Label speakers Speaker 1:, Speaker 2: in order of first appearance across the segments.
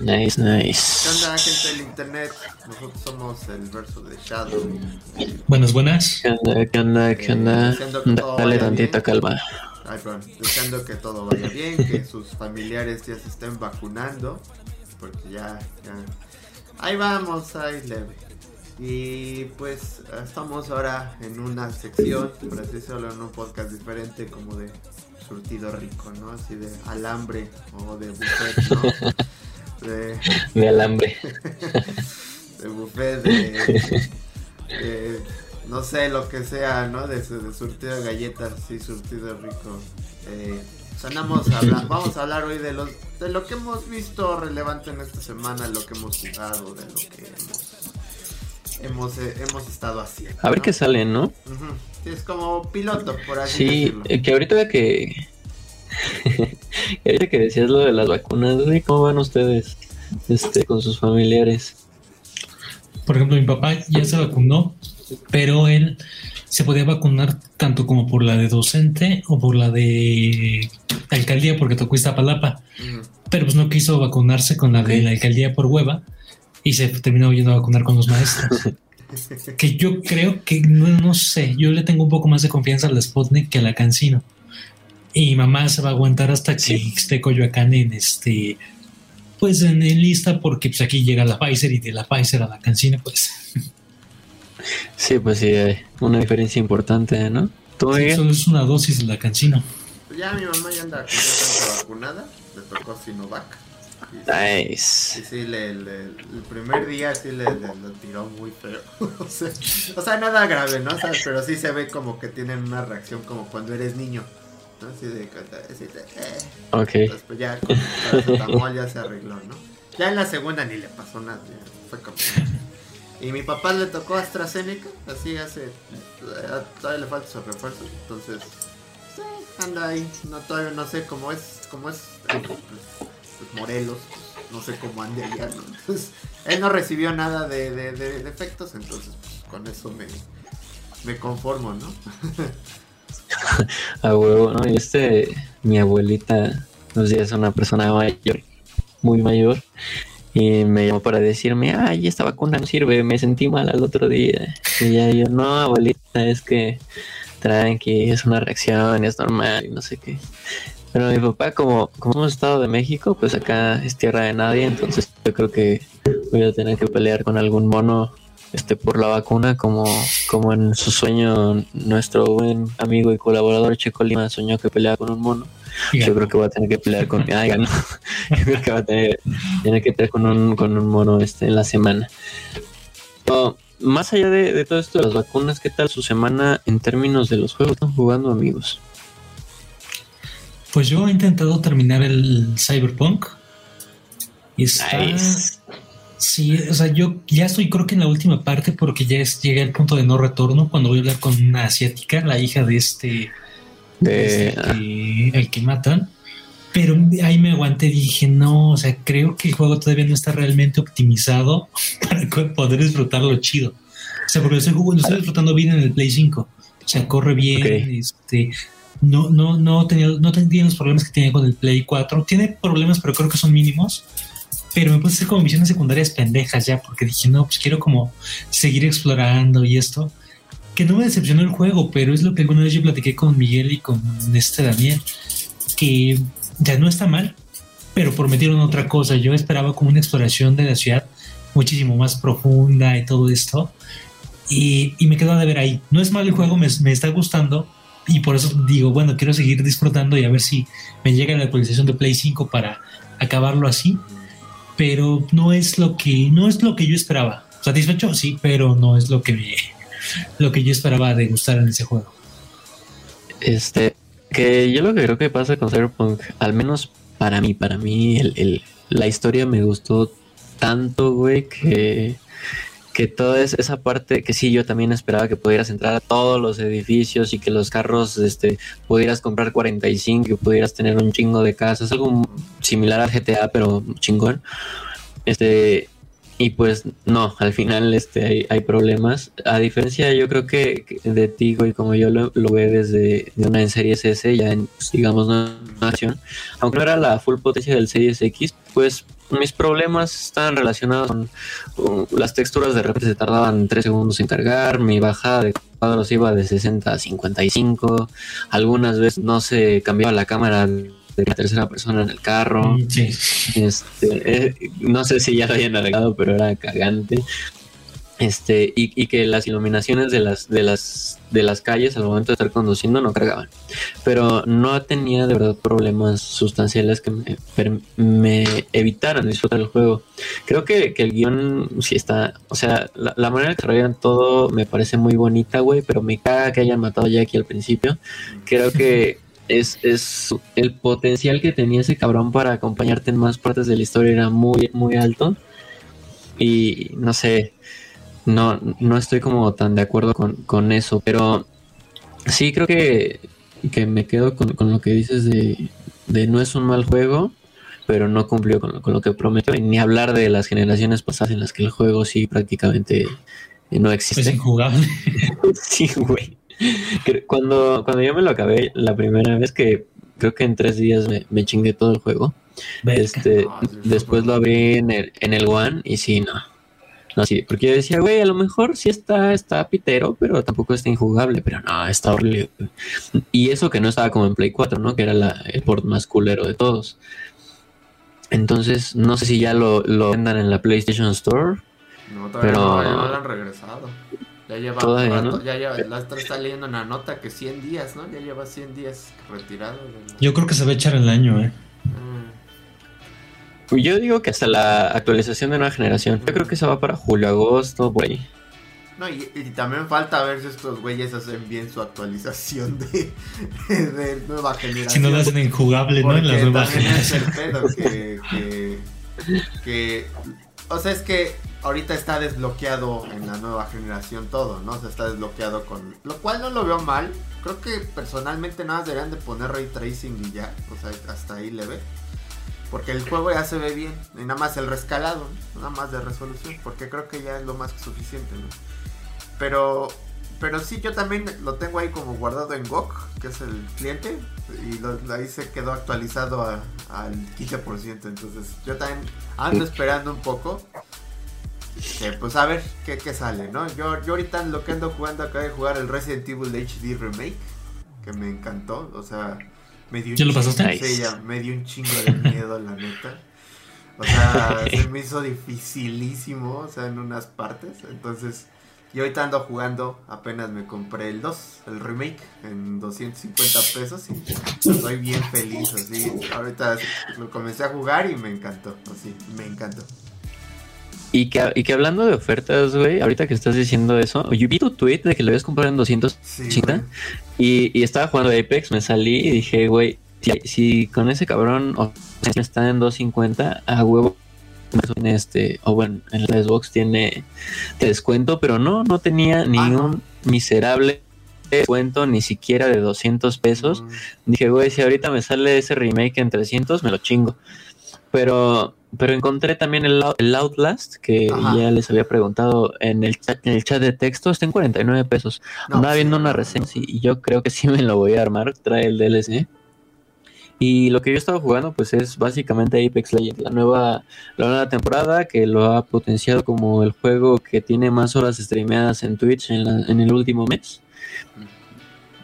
Speaker 1: Nice, nice.
Speaker 2: ¿Qué onda, gente del internet? Nosotros somos el verso de Shadow.
Speaker 3: Buenas, buenas.
Speaker 1: ¿Qué onda? ¿Qué onda? ¿Qué
Speaker 2: Eh,
Speaker 1: onda?
Speaker 2: todo
Speaker 1: Dale
Speaker 2: vaya
Speaker 1: tantita
Speaker 2: bien.
Speaker 1: calma.
Speaker 2: Ay, perdón. Deseando que todo vaya bien, que sus familiares ya se estén vacunando. Porque ya, ya. Ahí vamos, ahí leve. Y pues estamos ahora en una sección, por así decirlo, en un podcast diferente, como de surtido rico, ¿no? Así de alambre o de buffet, ¿no? De,
Speaker 1: De alambre.
Speaker 2: de buffet, de, de- no sé, lo que sea, ¿no? De, de surtido de galletas, sí, surtido rico. Eh, andamos a hablar- vamos a hablar hoy de los de lo que hemos visto relevante en esta semana, lo que hemos jugado, de lo que hemos hemos, eh, hemos estado haciendo.
Speaker 1: A ver
Speaker 2: ¿no?
Speaker 1: qué sale, ¿no?
Speaker 2: Sí, es como piloto, por así
Speaker 1: Sí,
Speaker 2: decirlo.
Speaker 1: eh, que ahorita que. que ahorita que decías lo de las vacunas, güey, ¿cómo van ustedes este, con sus familiares?
Speaker 3: Por ejemplo, mi papá ya se vacunó, pero él se podía vacunar tanto como por la de docente o por la de alcaldía porque tocó Iztapalapa,
Speaker 2: Ujú.
Speaker 3: pero pues no quiso vacunarse con la de la alcaldía por hueva y se terminó yendo a vacunar con los maestros. que yo creo que, no, no sé, yo le tengo un poco más de confianza a la Sputnik que a la Cancino. Y mamá se va a aguantar hasta que
Speaker 1: Sí.
Speaker 3: esté Coyoacán en este, pues en, en lista, porque pues aquí llega la Pfizer y de la Pfizer a la Cancino, pues
Speaker 1: Sí, pues sí, hay una diferencia importante, ¿no? ¿Tú,
Speaker 3: sí, solo es una dosis de la Cancino.
Speaker 2: Pues ya mi mamá ya anda completamente vacunada, le tocó Sinovac. Y-
Speaker 1: Nice.
Speaker 2: Y sí, le, le- el primer día sí le, le- lo tiró muy feo. o, sea, o sea, nada grave, ¿no? O sea, pero sí se ve como que tienen una reacción como cuando eres niño. Así de, así de, eh.
Speaker 1: Ok.
Speaker 2: Entonces, pues ya con el paracetamol ya se arregló, ¿no? Ya en la segunda ni le pasó nada. ya fue como... Y mi papá le tocó AstraZeneca, así hace... eh, Todavía le falta su refuerzo, entonces... Sí, anda ahí. No, todavía no sé cómo es, cómo es pues, pues, Morelos, pues, no sé cómo ande allá, ¿no? Entonces, él no recibió nada de, de, de- de efectos, entonces pues, con eso me, me conformo, ¿no?
Speaker 1: A huevo, ¿no? Y este, mi abuelita, pues ya es una persona mayor, muy mayor, y me llamó para decirme, ay, esta vacuna no sirve, me sentí mal al otro día. Y ya yo, no, abuelita, es que tranqui, es una reacción, es normal, y no sé qué. Pero mi papá, como, como hemos estado de México, pues acá es tierra de nadie, entonces yo creo que voy a tener que pelear con algún mono este por la vacuna como, como en su sueño nuestro buen amigo y colaborador Checo Lima soñó que peleaba con un mono yo creo que va a tener que pelear con ganó. yo creo que va a tener, tener que pelear con un, con un mono este en la semana más allá de, de todo esto de las vacunas qué tal su semana en términos de los juegos están jugando amigos
Speaker 3: Pues yo he intentado terminar el Cyberpunk. Y está.
Speaker 1: Nice.
Speaker 3: Sí, o sea, yo ya estoy creo que en la última parte porque ya es, llegué al punto de no retorno cuando voy a hablar con una asiática, la hija de este,
Speaker 1: de
Speaker 3: este que- el que matan. Pero ahí me aguanté y dije, no, o sea, creo que el juego todavía no está realmente optimizado para poder disfrutarlo chido. O sea, porque lo estoy, lo estoy disfrutando bien en el Play 5. O sea, corre bien, este, no, no, no tenía, no tenía los problemas que tenía con el Play 4. Tiene problemas, pero creo que son mínimos. Pero me puse como misiones secundarias pendejas ya, porque dije, no, pues quiero como seguir explorando y esto. Que no me decepcionó el juego, pero es lo que alguna vez yo platiqué con Miguel y con este Daniel, que ya no está mal, pero prometieron otra cosa. Yo esperaba como una exploración de la ciudad muchísimo más profunda y todo esto. Y, y me quedo de ver ahí. No es mal el juego, me, me está gustando. Y por eso digo, bueno, quiero seguir disfrutando y a ver si me llega la actualización de Play 5 para acabarlo así. Pero no es lo que, no es lo que yo esperaba. Satisfecho, sí, pero no es lo que lo que yo esperaba de gustar en ese juego.
Speaker 1: Este, que yo lo que creo que pasa con Cyberpunk, al menos para mí, para mí, el, el- la historia me gustó tanto, güey, que, que toda es- esa parte, que sí, yo también esperaba que pudieras entrar a todos los edificios y que los carros, este, pudieras comprar 45 y pudieras tener un chingo de casas, algo similar al GTA, pero chingón. Este, y pues no, al final este, hay, problemas. A diferencia, yo creo que de ti, güey, como yo lo, lo veo desde de una en Series S, ya en, pues, digamos, una acción, aunque no era la full potencia del Series X, pues mis problemas estaban relacionados con uh, las texturas de repente se tardaban 3 segundos en cargar, mi bajada de cuadros iba de 60 a 55, algunas veces no se cambiaba la cámara de la tercera persona en el carro.
Speaker 3: Mm, Sí.
Speaker 1: Este, eh, no sé si ya lo hayan arreglado, pero era cagante. Este, y, y que las iluminaciones de las, de las, de las calles al momento de estar conduciendo no cargaban. Pero no tenía de verdad problemas sustanciales que me, me evitaran disfrutar el juego. Creo que, que el guion sí está, o sea, la, la manera que desarrollan todo me parece muy bonita, güey, pero me caga que hayan matado a Jackie al principio. Creo que es, es el potencial que tenía ese cabrón para acompañarte en más partes de la historia era muy, muy alto. Y no sé, no, no estoy como tan de acuerdo con, con eso, pero sí creo que, que me quedo con, con lo que dices de, de no es un mal juego, pero no cumplió con, lo- con lo que prometió. Y ni hablar de las generaciones pasadas en las que el juego sí prácticamente no
Speaker 3: Es
Speaker 1: existe.
Speaker 3: injugable.
Speaker 1: Sí, güey. Cuando, cuando yo me lo acabé la primera vez que creo que en tres días me, me chingué todo el juego. Este, después lo abrí en el, en el One y sí, no. No, sí, porque yo decía, güey, a lo mejor sí está, está pitero, pero tampoco está injugable, pero no, está horrible. Y eso que no estaba como en Play 4, ¿no? Que era la, el port más culero de todos. Entonces, no sé si ya lo, lo vendan en la PlayStation Store.
Speaker 2: No, todavía
Speaker 1: Pero-
Speaker 2: no, ya no lo han regresado. Ya lleva
Speaker 1: Todavía
Speaker 2: rato,
Speaker 1: no.
Speaker 2: ya lleva, la otra está leyendo una nota que 100 días, ¿no? Ya lleva 100 días retirado. de la-
Speaker 3: Yo creo que se va a echar el año, ¿eh?
Speaker 2: Mm.
Speaker 1: Yo digo que hasta la actualización de nueva generación. Yo creo que se va para julio, agosto, güey.
Speaker 2: No, y, y también falta ver si estos güeyes hacen bien su actualización de, de nueva generación.
Speaker 3: Si no lo hacen injugable, ¿no? En
Speaker 2: es el
Speaker 3: generaciones.
Speaker 2: pedo que, que, que- O sea, es que ahorita está desbloqueado en la nueva generación todo, ¿no? O sea, está desbloqueado con... Lo cual no lo veo mal. Creo que personalmente nada más deberían de poner ray tracing y ya. O sea, hasta ahí le ve. Porque el juego ya se ve bien. Y nada más el rescalado, nada más de resolución. Porque creo que ya es lo más que suficiente, ¿no? Pero... Pero sí, yo también lo tengo ahí como guardado en GOG, que es el cliente, y ahí se quedó actualizado a- al 15%. Entonces, yo también ando esperando un poco. pues a ver qué, qué sale, ¿no? Yo, yo ahorita lo que ando jugando, acabo de jugar el Resident Evil HD Remake, que me encantó. O sea, me dio un
Speaker 3: ¿Ya lo
Speaker 2: chingo-
Speaker 3: pasaste?
Speaker 2: Sí, ya, me dio un chingo de miedo, la neta. O sea, se me hizo dificilísimo, o sea, en unas partes. Entonces, yo ahorita ando jugando, apenas me compré el 2, el remake, en 250 pesos y estoy bien feliz, así. Ahorita lo comencé a jugar y me encantó, así, me encantó.
Speaker 1: Y que, y que hablando de ofertas, güey, ahorita que estás diciendo eso, yo vi tu tweet de que lo habías comprado en 200
Speaker 2: Sí,
Speaker 1: y, y estaba jugando Apex, me salí y dije, güey, si, si con ese cabrón o sea, está en 250, a huevo, este, o bueno, en la Xbox tiene te descuento, pero no, no tenía ni
Speaker 2: Ah, no.
Speaker 1: un miserable descuento, ni siquiera de 200 pesos.
Speaker 2: Mm,
Speaker 1: Dije, güey, si ahorita me sale ese remake en 300, me lo chingo. Pero, pero encontré también el, el Outlast, que
Speaker 2: Ajá.
Speaker 1: ya les había preguntado en el, chat, en el chat de texto, está en 49 pesos.
Speaker 2: no,
Speaker 1: Andaba
Speaker 2: sí,
Speaker 1: viendo una reseña y yo creo que sí me lo voy a armar, trae el DLC. Y lo que yo he estado jugando, pues es básicamente Apex Legends, la nueva, la nueva temporada que lo ha potenciado como el juego que tiene más horas streameadas en Twitch en, la- en el último mes.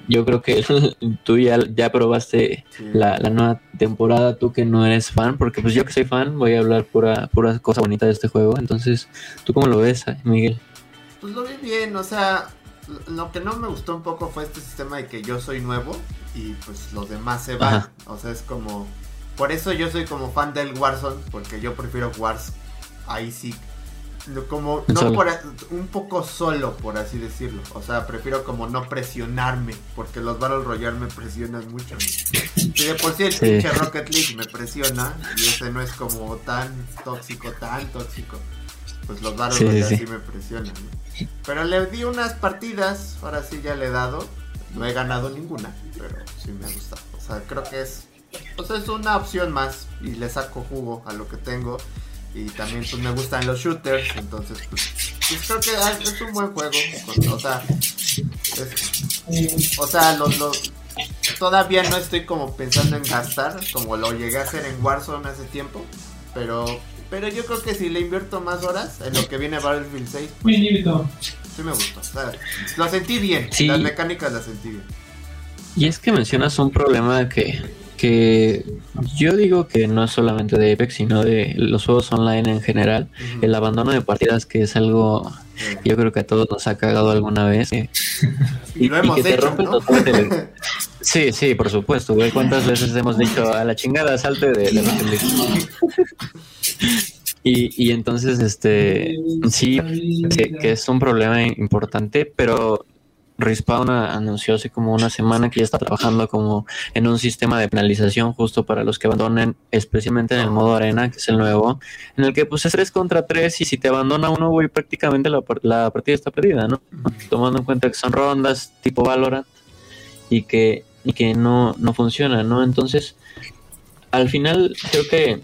Speaker 1: Yo creo que tú ya, ya probaste
Speaker 2: Sí.
Speaker 1: la, la nueva temporada, tú que no eres fan, porque pues yo que soy fan voy a hablar pura, pura cosa bonita de este juego. Entonces, ¿tú cómo lo ves, eh, Miguel?
Speaker 2: Pues lo vi bien, o sea, lo- que no me gustó un poco fue este sistema de que yo soy nuevo y pues los demás se van.
Speaker 1: Ajá.
Speaker 2: O sea, es como... Por eso yo soy como fan del Warzone, porque yo prefiero Wars ahí sí. Como no por un poco solo, por así decirlo. O sea, prefiero como no presionarme, porque los Battle Royale me presionan mucho. Si de por sí el
Speaker 1: Sí.
Speaker 2: pinche Rocket League me presiona, y ese no es como tan tóxico, tan tóxico. Pues los Battle
Speaker 1: Sí, sí,
Speaker 2: Royale
Speaker 1: sí.
Speaker 2: sí me presionan. ¿no? Pero le di unas partidas, ahora sí ya le he dado. No he ganado ninguna, pero sí me ha gustado. O sea, creo que es, sea, es una opción más y le saco jugo a lo que tengo. Y también pues me gustan los shooters, entonces pues, pues, creo que ah, es un buen juego. con- o sea, es- o sea, lo, lo- todavía no estoy como pensando en gastar, como lo llegué a hacer en Warzone hace tiempo. Pero Pero yo creo que si le invierto más horas en lo que viene Battlefield 6, pues, sí me gustó. O sea, lo sentí bien.
Speaker 1: Sí.
Speaker 2: Las mecánicas las sentí bien.
Speaker 1: Y es que mencionas un problema que, que yo digo que no es solamente de Apex, sino de los juegos online en general. El abandono de partidas, que es algo
Speaker 2: Eh,
Speaker 1: yo creo que a todos nos ha cagado alguna vez. eh.
Speaker 2: Y lo hemos
Speaker 1: que te
Speaker 2: hecho,
Speaker 1: rompe
Speaker 2: ¿no?
Speaker 1: el- Sí, sí, por supuesto, güey. ¿Cuántas veces hemos dicho a la chingada salte de, League"? Y, y entonces, este, sí, que, que es un problema importante, pero Respawn anunció hace como una semana que ya está trabajando como en un sistema de penalización justo para los que abandonen, especialmente en el modo arena, que es el nuevo, en el que pues es 3 contra 3 y si te abandona uno, güey, prácticamente la, la partida está perdida, ¿no? Tomando en cuenta que son rondas tipo Valorant y que, y que no, no funciona, ¿no? Entonces, al final creo que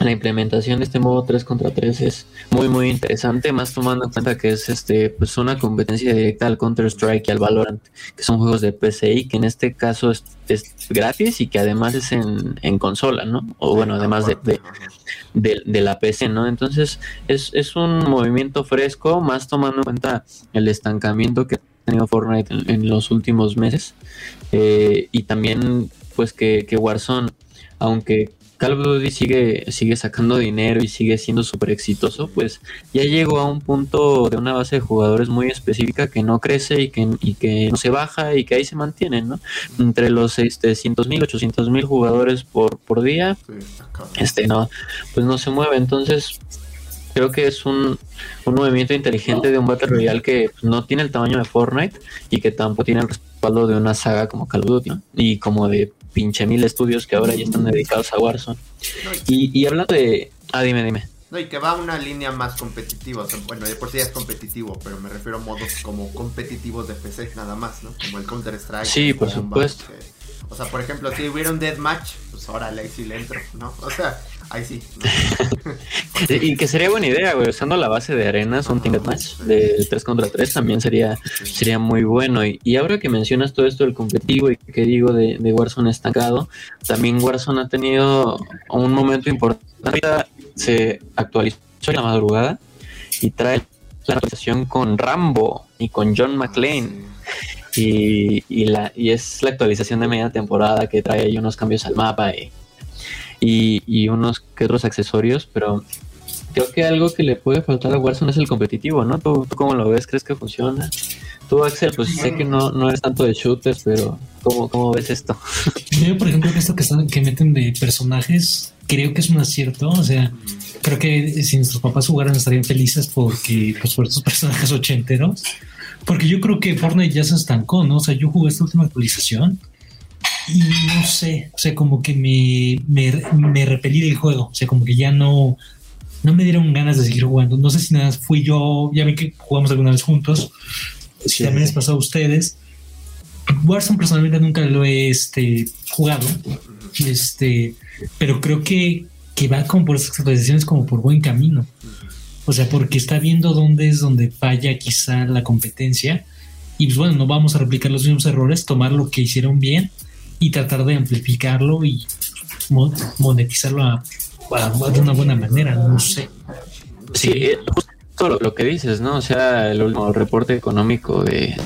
Speaker 1: la implementación de este modo 3 contra 3 es muy muy interesante, más tomando en cuenta que es este pues una competencia directa al Counter Strike y al Valorant, que son juegos de PC y que en este caso es, es gratis y que además es en, en consola, ¿no? O bueno, además de, de, de- de la PC, ¿no? Entonces es, es un movimiento fresco, más tomando en cuenta el estancamiento que ha tenido Fortnite en, en los últimos meses eh, y también pues que, que Warzone, aunque Call of Duty sigue, sigue sacando dinero y sigue siendo súper exitoso, pues ya llegó a un punto de una base de jugadores muy específica que no crece y que, y que no se baja y que ahí se mantienen, ¿no? Entre los este, 100 mil, 800 mil jugadores por, por día, este no, pues no se mueve. Entonces, creo que es un, un movimiento inteligente de un Battle Royale que pues, no tiene el tamaño de Fortnite y que tampoco tiene el respaldo de una saga como Call of Duty, ¿no? Y como de pinche mil estudios que ahora ya están dedicados a Warzone.
Speaker 2: No, y,
Speaker 1: hablando de. Ah, dime, dime.
Speaker 2: no, y que va a una línea más competitiva. O sea, bueno, de por sí ya es competitivo, pero me refiero a modos como competitivos de PC nada más, ¿no? Como el Counter Strike.
Speaker 1: Sí, por supuesto.
Speaker 2: que- o sea, por ejemplo, si hubiera un deathmatch, pues órale, ahí sí le entro, ¿no? O sea, ahí sí. ¿no?
Speaker 1: Y que sería buena idea, güey. Usando la base de arenas, un Team Match de 3 contra 3 también sería, sería muy bueno. Y, y ahora que mencionas todo esto del competitivo y que digo de, de Warzone estancado, también Warzone ha tenido un momento importante. Se actualizó en la madrugada y trae la actualización con Rambo y con John McClane. Y, y, la, y es la actualización de media temporada que trae ahí unos cambios al mapa y, y, y unos que otros accesorios, pero creo que algo que le puede faltar a Warzone es el competitivo, ¿no? ¿Tú, tú cómo lo ves? ¿Crees que funciona? Tú, Axel, pues sé que no, no eres tanto de shooters, pero ¿cómo, cómo ves esto?
Speaker 3: Yo, por ejemplo, que esto que, están, que meten de personajes, creo que es un acierto. O sea, creo que si nuestros papás jugaran estarían felices porque, pues, por estos personajes ochenteros. Porque yo creo que Fortnite ya se estancó, ¿no? O sea, yo jugué esta última actualización y no sé, o sea, como que me, me, me repelí del juego. O sea, como que ya no, no me dieron ganas de seguir jugando. No sé si nada fui yo, ya ven que jugamos alguna vez juntos. Si
Speaker 1: Sí,
Speaker 3: también les pasó a ustedes. Warzone personalmente nunca lo he este, jugado. Este, pero creo que, que va como por esas actualizaciones como por buen camino. O sea, porque está viendo dónde es donde falla quizá la competencia. Y pues bueno, no vamos a replicar los mismos errores, tomar lo que hicieron bien y tratar de amplificarlo y mo- monetizarlo a- a- de una buena manera, no sé.
Speaker 1: Sí, eh, justo lo, que dices, ¿no? O sea, el último reporte económico de,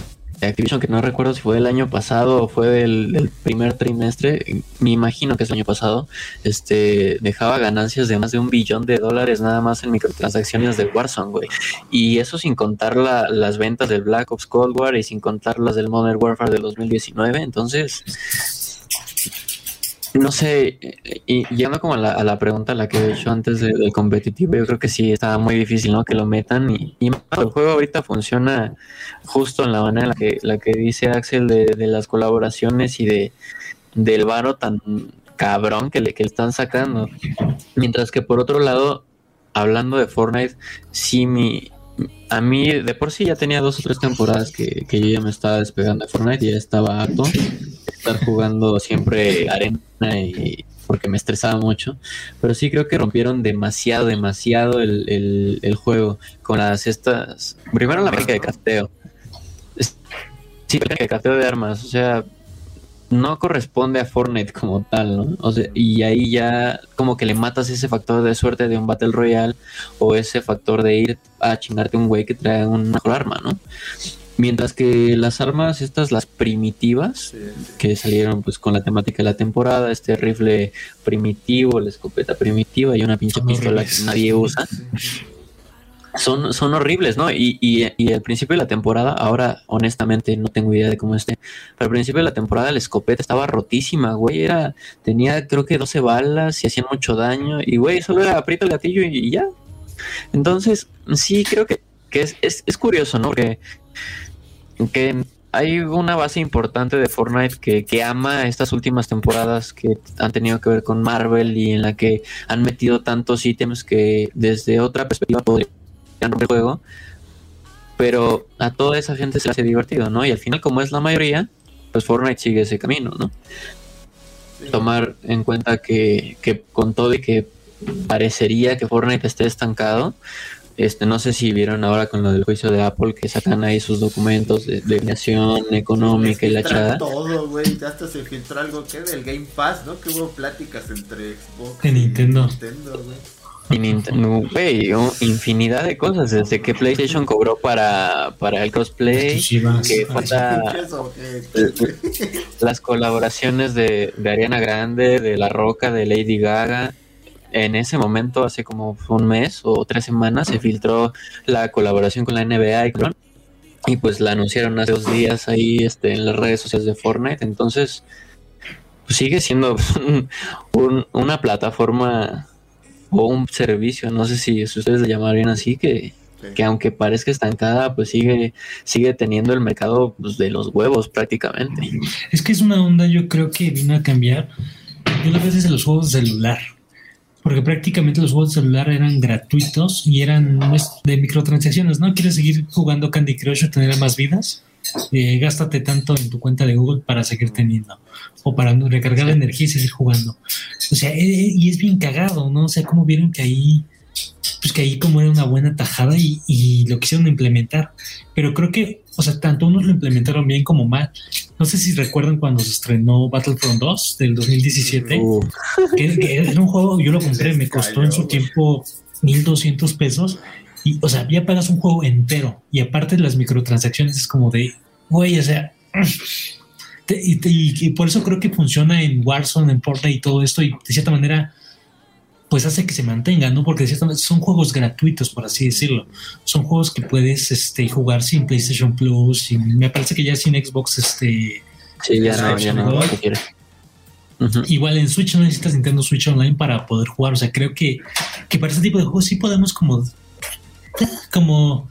Speaker 1: de Activision, que no recuerdo si fue del año pasado o fue del, del primer trimestre, me imagino que es el año pasado, este, dejaba ganancias de más de un billón de dólares nada más en microtransacciones del Warzone, güey. Y eso sin contar la- las ventas del Black Ops Cold War y sin contar las del Modern Warfare del 2019. Entonces, no sé, y llegando como a la, pregunta a la que he hecho antes de- del competitivo, yo creo que sí está muy difícil, ¿no? Que lo metan y, y el juego ahorita funciona justo en la manera en la que, la que dice Axel de, de las colaboraciones y de del varo tan cabrón que le, que están sacando. Mientras que por otro lado, hablando de Fortnite, sí mi... A mí de por sí ya tenía dos o tres temporadas que, que yo ya me estaba despegando de Fortnite y ya estaba harto estar jugando siempre arena y porque me estresaba mucho. Pero sí creo que rompieron demasiado, demasiado el, el, juego con las estas. Primero la mecánica de crafteo. Es- Sí, la de crafteo de armas. O sea, no corresponde a Fortnite como tal, ¿no? O sea, y ahí ya como que le matas ese factor de suerte de un Battle Royale o ese factor de ir a chingarte un güey que trae una mejor arma, ¿no? Mientras que las armas, estas, las primitivas, que salieron pues con la temática de la temporada, este rifle primitivo, la escopeta primitiva y una pinche pistola que nadie usa son, son horribles, ¿no? Y, y, al principio de la temporada, ahora honestamente no tengo idea de cómo esté, pero al principio de la temporada la escopeta estaba rotísima, güey, era, tenía creo que 12 balas y hacían mucho daño, y güey, solo era aprieta el gatillo y, ya. Entonces, sí, creo que, es, es, curioso, ¿no? Que, que hay una base importante de Fortnite que, que, ama estas últimas temporadas que han tenido que ver con Marvel y en la que han metido tantos ítems que desde otra perspectiva podría el juego, pero a toda esa gente se le hace divertido, ¿no? Y al final, como es la mayoría, pues Fortnite sigue ese camino, ¿no? Tomar en cuenta que, que con todo y que parecería que Fortnite esté estancado, este, no sé si vieron ahora con lo del juicio de Apple que sacan ahí sus documentos de definición económica y la chada.
Speaker 2: todo, güey, hasta se filtró algo que del Game Pass, ¿no? Que hubo pláticas entre Xbox
Speaker 3: y Nintendo.
Speaker 2: Nintendo
Speaker 1: y Nintendo, infinidad de cosas, desde que PlayStation cobró para, para el cosplay, que falta las colaboraciones de, de Ariana Grande, de La Roca, de Lady Gaga. En ese momento, hace como un mes o tres semanas, se filtró la colaboración con la NBA y, y pues la anunciaron hace dos días ahí este, en las redes sociales de Fortnite. Entonces, pues sigue siendo una plataforma o un servicio, no sé si ustedes le llamarían así, que, que aunque parezca estancada, pues sigue, sigue teniendo el mercado pues, de los huevos prácticamente.
Speaker 3: Es que es una onda, yo creo que vino a cambiar. Yo lo veo desde los juegos de celular. Porque prácticamente los juegos de celular eran gratuitos y eran de microtransacciones, ¿no? ¿Quieres seguir jugando Candy Crush o tener más vidas? Eh, gástate tanto en tu cuenta de Google para seguir teniendo o para recargar la energía y seguir jugando. O sea, eh, eh, y es bien cagado, ¿no? O sea, como vieron que ahí, pues que ahí como era una buena tajada y, lo quisieron implementar. Pero creo que, o sea, tanto unos lo implementaron bien como mal. No sé si recuerdan cuando se estrenó Battlefront 2 del 2017, que, era un juego, yo lo compré, me costó en su tiempo 1200 pesos. Y, o sea, ya pagas un juego entero. Y aparte las microtransacciones es como de, güey, o sea, y, por eso creo que funciona en Warzone, en Fortnite y todo esto, y de cierta manera, pues hace que se mantenga, ¿no? Porque de cierta manera son juegos gratuitos, por así decirlo. Son juegos que puedes este, jugar sin PlayStation Plus, y me parece que ya sin Xbox, este.
Speaker 1: Sí, ya no, ya no,
Speaker 3: Igual en Switch no necesitas Nintendo Switch Online para poder jugar. O sea, creo que, que para este tipo de juegos sí podemos como como,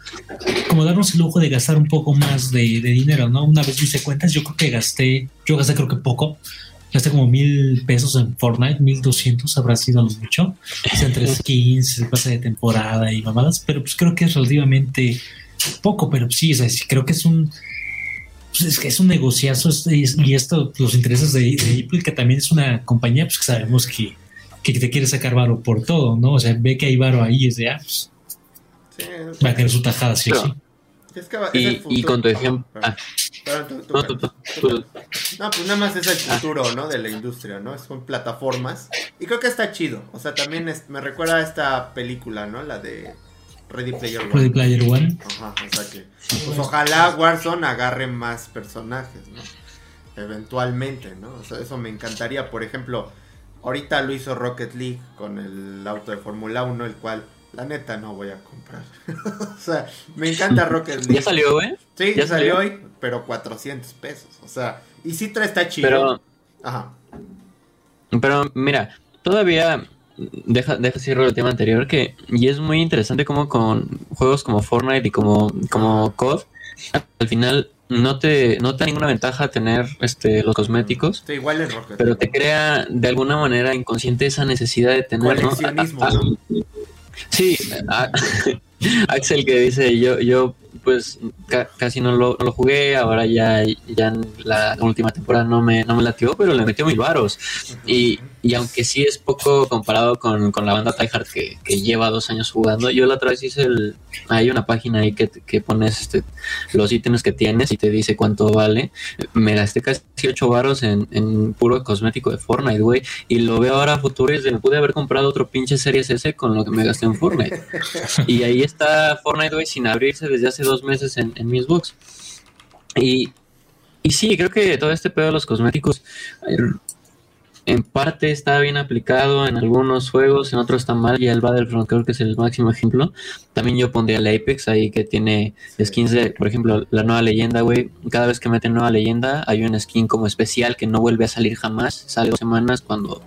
Speaker 3: como darnos el lujo de gastar un poco más de, dinero, ¿no? Una vez hice cuentas, yo creo que gasté, yo gasté creo que poco, gasté como mil pesos en Fortnite, mil doscientos habrá sido lo mucho, entre skins, el pase de temporada y mamadas, pero pues creo que es relativamente poco, pero sí, o sea, sí creo que es un, pues es que es un negociazo y esto, los intereses de, Apple, que también es una compañía, pues que sabemos que, que te quiere sacar varo por todo, ¿no? O sea, ve que hay varo ahí, es de, ah, pues, Va a tener su tajada, sí, sí.
Speaker 1: y, con tu ejemplo. Ah.
Speaker 2: no, pues nada más es el ah. futuro, ¿no? De la industria, ¿no? Son plataformas. Y creo que está chido. O sea, también me recuerda a esta película, ¿no? La de Ready Player One.
Speaker 3: Ready Player One.
Speaker 2: Ajá, o sea que. Pues ojalá Warzone agarre más personajes, ¿no? Eventualmente, ¿no? O sea, eso me encantaría. Por ejemplo, ahorita lo hizo Rocket League con el auto de Fórmula 1, el cual la neta no voy a comprar. o sea, me encanta Rocket League.
Speaker 1: ¿Ya salió, güey?
Speaker 2: Sí, ya salió hoy, pero 400 pesos. O sea, y sí trae está chido.
Speaker 1: Pero, Ajá. Pero mira, todavía deja, deja cierro el tema anterior que y es muy interesante como con juegos como Fortnite y como, como COD, al final no te, no te da ninguna ventaja tener este los cosméticos.
Speaker 2: Sí, igual es Rocket.
Speaker 1: Pero te crea de alguna manera inconsciente esa necesidad de tener. ¿no? Sí, Axel que dice, yo, yo pues casi no lo, lo, jugué, ahora ya, ya en la última temporada no me, no me latió, pero le metió mil varos. Y, y aunque sí es poco comparado con, con la banda Tryhard que, que lleva dos años jugando, yo la otra vez hice el. Hay una página ahí que, que pones este, los ítems que tienes y te dice cuánto vale. Me gasté casi 8 varos en, en puro cosmético de Fortnite, güey. Y lo veo ahora a futuro y me pude haber comprado otro pinche Series S con lo que me gasté en Fortnite. y ahí está Fortnite, güey, sin abrirse desde hace dos meses en, en mi Xbox. Y, y sí, creo que todo este pedo de los cosméticos en parte está bien aplicado en algunos juegos, en otros está mal, y el Battlefront creo que es el máximo ejemplo. También yo pondría el Apex ahí que tiene skins de, por ejemplo, la nueva leyenda, güey. Cada vez que meten nueva leyenda hay un skin como especial que no vuelve a salir jamás, sale dos semanas cuando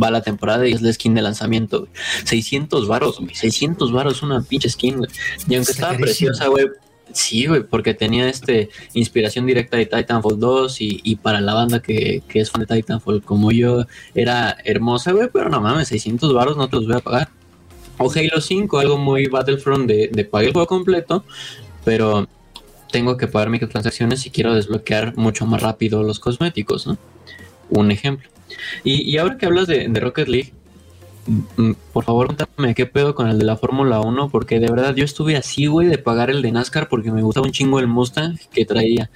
Speaker 1: va la temporada y es la skin de lanzamiento. Güey. 600 varos, güey. 600 varos una pinche skin, güey. Y aunque estaba preciosa, güey, Sí, güey, porque tenía este inspiración directa de Titanfall 2 y, y para la banda que, que, es fan de Titanfall como yo, era hermosa, güey, pero no mames, 600 baros no te los voy a pagar. O Halo 5, algo muy Battlefront de, de pagar el juego completo, pero tengo que pagar microtransacciones si quiero desbloquear mucho más rápido los cosméticos, ¿no? Un ejemplo. Y, y ahora que hablas de, de Rocket League, por favor, cuéntame qué pedo con el de la Fórmula 1, porque de verdad yo estuve así, güey, de pagar el de NASCAR porque me gustaba un chingo el Mustang que traía.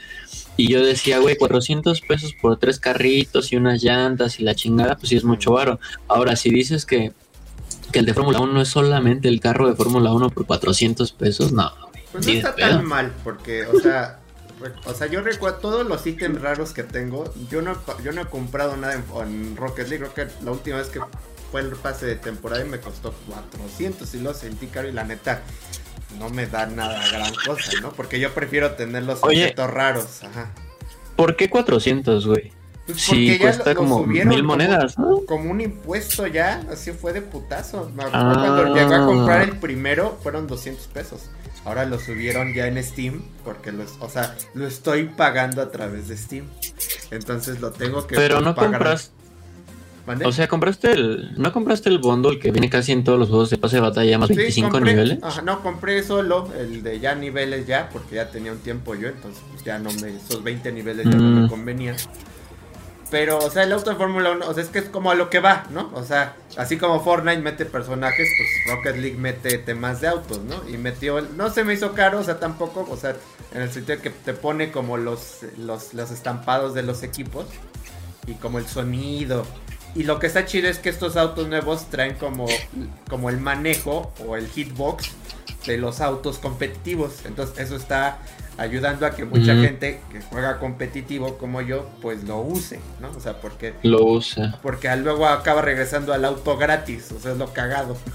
Speaker 1: Y yo decía, güey, 400 pesos por tres carritos y unas llantas y la chingada, pues sí es mucho varo. Ahora, si dices que, que el de Fórmula 1 no es solamente el carro de Fórmula 1 por 400 pesos, no.
Speaker 2: Pues no está tan mal, porque, o sea, o sea, yo recuerdo todos los ítems raros que tengo. Yo no, yo no he comprado nada en, en Rocket League. Creo que la última vez que fue el pase de temporada y me costó 400 y lo sentí caro y la neta no me da nada gran cosa, ¿no? Porque yo prefiero tener los objetos raros, ajá.
Speaker 1: ¿Por qué 400, güey?
Speaker 2: Pues
Speaker 1: Sí, cuesta
Speaker 2: lo- lo
Speaker 1: como mil monedas, ¿no?
Speaker 2: Como un impuesto ya, así fue de putazo. Me acuerdo
Speaker 1: Ah.
Speaker 2: Cuando llegué a comprar el primero fueron 200 pesos. Ahora lo subieron ya en Steam porque los, o sea, lo estoy pagando a través de Steam. Entonces lo tengo que
Speaker 1: Pero no
Speaker 2: pagar.
Speaker 1: compras, O sea, compraste el, no compraste el bundle que viene casi en todos los juegos de pase de batalla más
Speaker 2: Sí,
Speaker 1: 25
Speaker 2: compré-
Speaker 1: niveles.
Speaker 2: Ajá, no, compré solo el de ya niveles ya, porque ya tenía un tiempo yo, entonces pues, ya no me, esos 20 niveles ya no
Speaker 1: Mm.
Speaker 2: me convenían. Pero, o sea, el auto de Fórmula 1, o sea, es que es como a lo que va, ¿no? O sea, así como Fortnite mete personajes, pues Rocket League mete temas de autos, ¿no? Y metió, el- no se me hizo caro, o sea, tampoco, o sea, en el sentido que te pone como los, los, los estampados de los equipos y como el sonido. Y lo que está chido es que estos autos nuevos traen como, como el manejo o el hitbox de los autos competitivos. Entonces eso está ayudando a que mucha
Speaker 1: Mm.
Speaker 2: gente que juega competitivo como yo, pues lo use, ¿no? O sea, porque,
Speaker 1: Lo usa.
Speaker 2: porque luego acaba regresando al auto gratis, o sea, es lo cagado.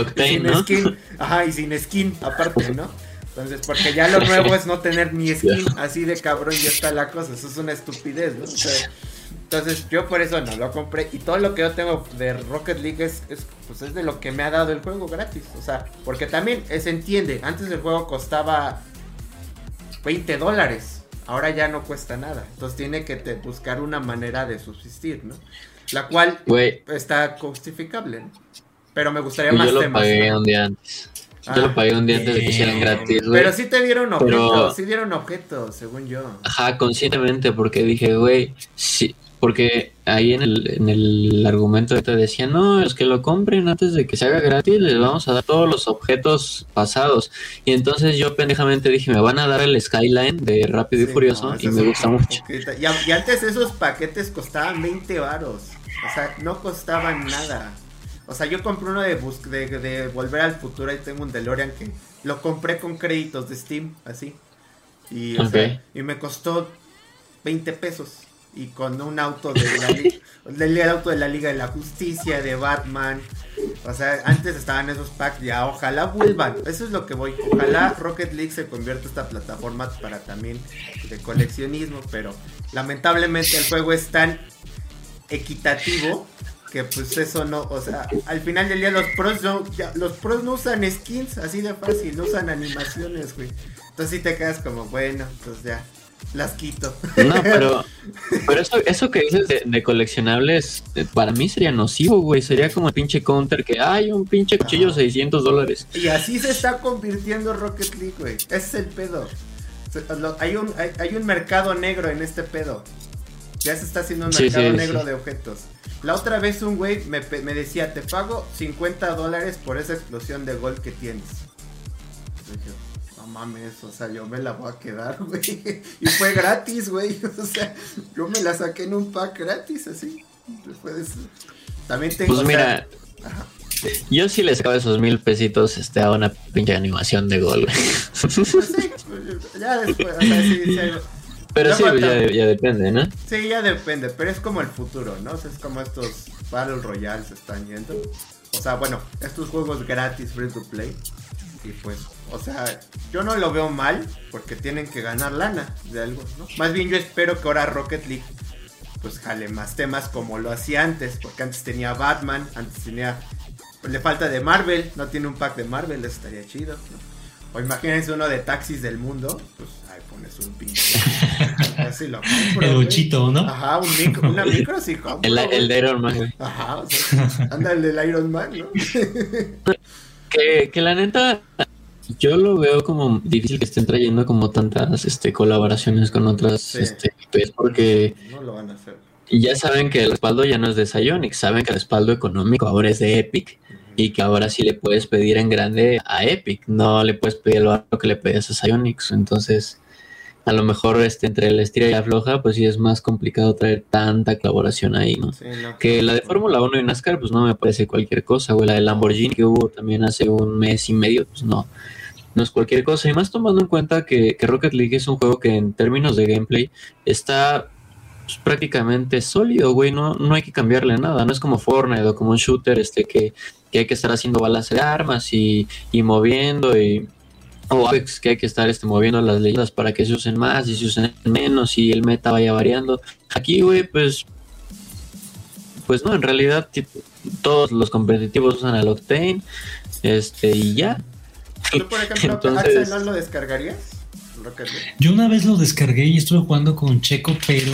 Speaker 1: Octane,
Speaker 2: sin
Speaker 1: ¿no?
Speaker 2: skin, ajá, y sin skin aparte, ¿no? Entonces, porque ya lo nuevo es no tener ni skin, así de cabrón ya está la cosa, eso es una estupidez, ¿no? O sea, entonces yo por eso no lo compré y todo lo que yo tengo de Rocket League es, es, pues es de lo que me ha dado el juego gratis, o sea, porque también eh, se entiende, antes el juego costaba 20 dólares, ahora ya no cuesta nada, entonces tiene que te- buscar una manera de subsistir, ¿no? La cual
Speaker 1: Güey,
Speaker 2: está justificable, ¿no? Pero me gustaría
Speaker 1: yo
Speaker 2: más
Speaker 1: lo
Speaker 2: temas.
Speaker 1: pagué
Speaker 2: ¿no?
Speaker 1: un día antes. Yo
Speaker 2: Ah.
Speaker 1: lo pagué un día antes de que hicieran gratis, güey.
Speaker 2: Pero sí te dieron objetos,
Speaker 1: Pero-
Speaker 2: sí dieron objetos, según yo.
Speaker 1: Ajá, conscientemente, porque dije, güey, sí, porque ahí en el, en el argumento te decía, no, es que lo compren antes de que se haga gratis, les vamos a dar todos los objetos pasados. Y entonces yo pendejamente dije, me van a dar el Skyline de Rápido y Furioso
Speaker 2: no,
Speaker 1: y me gusta mucho.
Speaker 2: Y, antes esos paquetes costaban 20 varos. O sea, no costaban nada. O sea, yo compré uno de, bus- de, de Volver al Futuro y tengo un DeLorean que lo compré con créditos de Steam, así. Y, o sea, y me costó 20 pesos. Y con un auto de la, li- del auto de la Liga de la Justicia, de Batman. O sea, antes estaban esos packs, ya ojalá vuelvan. Eso es lo que voy. Ojalá Rocket League se convierta esta plataforma para también de coleccionismo. Pero lamentablemente el juego es tan equitativo que pues eso no, o sea, al final del día los pros no, los pros no usan skins así de fácil, no usan animaciones, güey. Entonces sí te quedas como, bueno, pues ya, las quito.
Speaker 1: No, pero, pero eso, eso que dices de, de coleccionables, eh, para mí sería nocivo, güey. Sería como el pinche counter que hay un pinche cuchillo
Speaker 2: Ah.
Speaker 1: 600 dólares.
Speaker 2: Y así se está convirtiendo Rocket League, güey. Ese es el pedo. Hay un, hay, hay un mercado negro en este pedo. Ya se está haciendo un
Speaker 1: Sí,
Speaker 2: mercado
Speaker 1: sí,
Speaker 2: negro
Speaker 1: sí.
Speaker 2: de objetos. La otra vez un güey me, me decía, te pago 50 dólares por esa explosión de gol que tienes. No mames, o sea, yo me la voy a quedar, güey. Y fue gratis, güey. O sea, yo me la saqué en un pack gratis, así. Después, también tengo...
Speaker 1: Pues
Speaker 2: sea,
Speaker 1: mira, yo sí les sacaba esos mil pesitos este, a una pinche animación de gol.
Speaker 2: pues sí, pues, ya después, o sea, sí, sí,
Speaker 1: Pero sí, ya, depende, ¿no?
Speaker 2: Sí, ya depende, pero es como el futuro, ¿no? O sea, es como estos Battle Royale se están yendo. O sea, bueno, estos juegos gratis, free to play. Y pues, o sea, yo no lo veo mal porque tienen que ganar lana de algo, ¿no? Más bien yo espero que ahora Rocket League pues jale más temas como lo hacía antes, porque antes tenía Batman, antes tenía... pues, le falta de Marvel, no tiene un pack de Marvel, eso estaría chido, ¿no? O imagínense uno de taxis del mundo, pues ahí pones un pinche... Así lo compro,
Speaker 3: El
Speaker 2: güey.
Speaker 3: bochito, ¿no?
Speaker 2: Ajá, un micro, una micro sí compro,
Speaker 1: El, de Iron Man.
Speaker 2: Ajá, o sea, anda el del Iron Man, ¿no?
Speaker 1: Que, que la neta, yo lo veo como difícil que estén trayendo como tantas este, colaboraciones con otras
Speaker 2: Sí.
Speaker 1: este, IPs, porque
Speaker 2: No lo van a hacer.
Speaker 1: ya saben que el respaldo ya no es de Psyonix, saben que el respaldo económico ahora es de Epic y que ahora sí le puedes pedir en grande a Epic, no le puedes pedir lo que le pedías a Psyonix, entonces a lo mejor este, entre la estira y la floja, pues sí es más complicado traer tanta colaboración ahí, ¿no?
Speaker 2: Sí, no.
Speaker 1: Que la de Fórmula 1 y NASCAR, pues no me parece cualquier cosa, güey. La de Lamborghini que hubo también hace un mes y medio, pues no. No es cualquier cosa. Y más tomando en cuenta que, que Rocket League es un juego que en términos de gameplay está pues, prácticamente sólido, güey. No, no hay que cambiarle nada. No es como Fortnite o como un shooter este que, que hay que estar haciendo balas de armas y, y moviendo y. O Apex, que hay que estar este, moviendo las leyendas para que se usen más y se usen menos y el meta vaya variando. Aquí, güey, pues pues no, en realidad todos los competitivos usan el Octane, este y ya.
Speaker 2: ¿Tú, por ejemplo,
Speaker 1: Entonces-
Speaker 2: Axel, no lo descargarías?
Speaker 3: Yo una vez lo descargué y estuve jugando con Checo, pero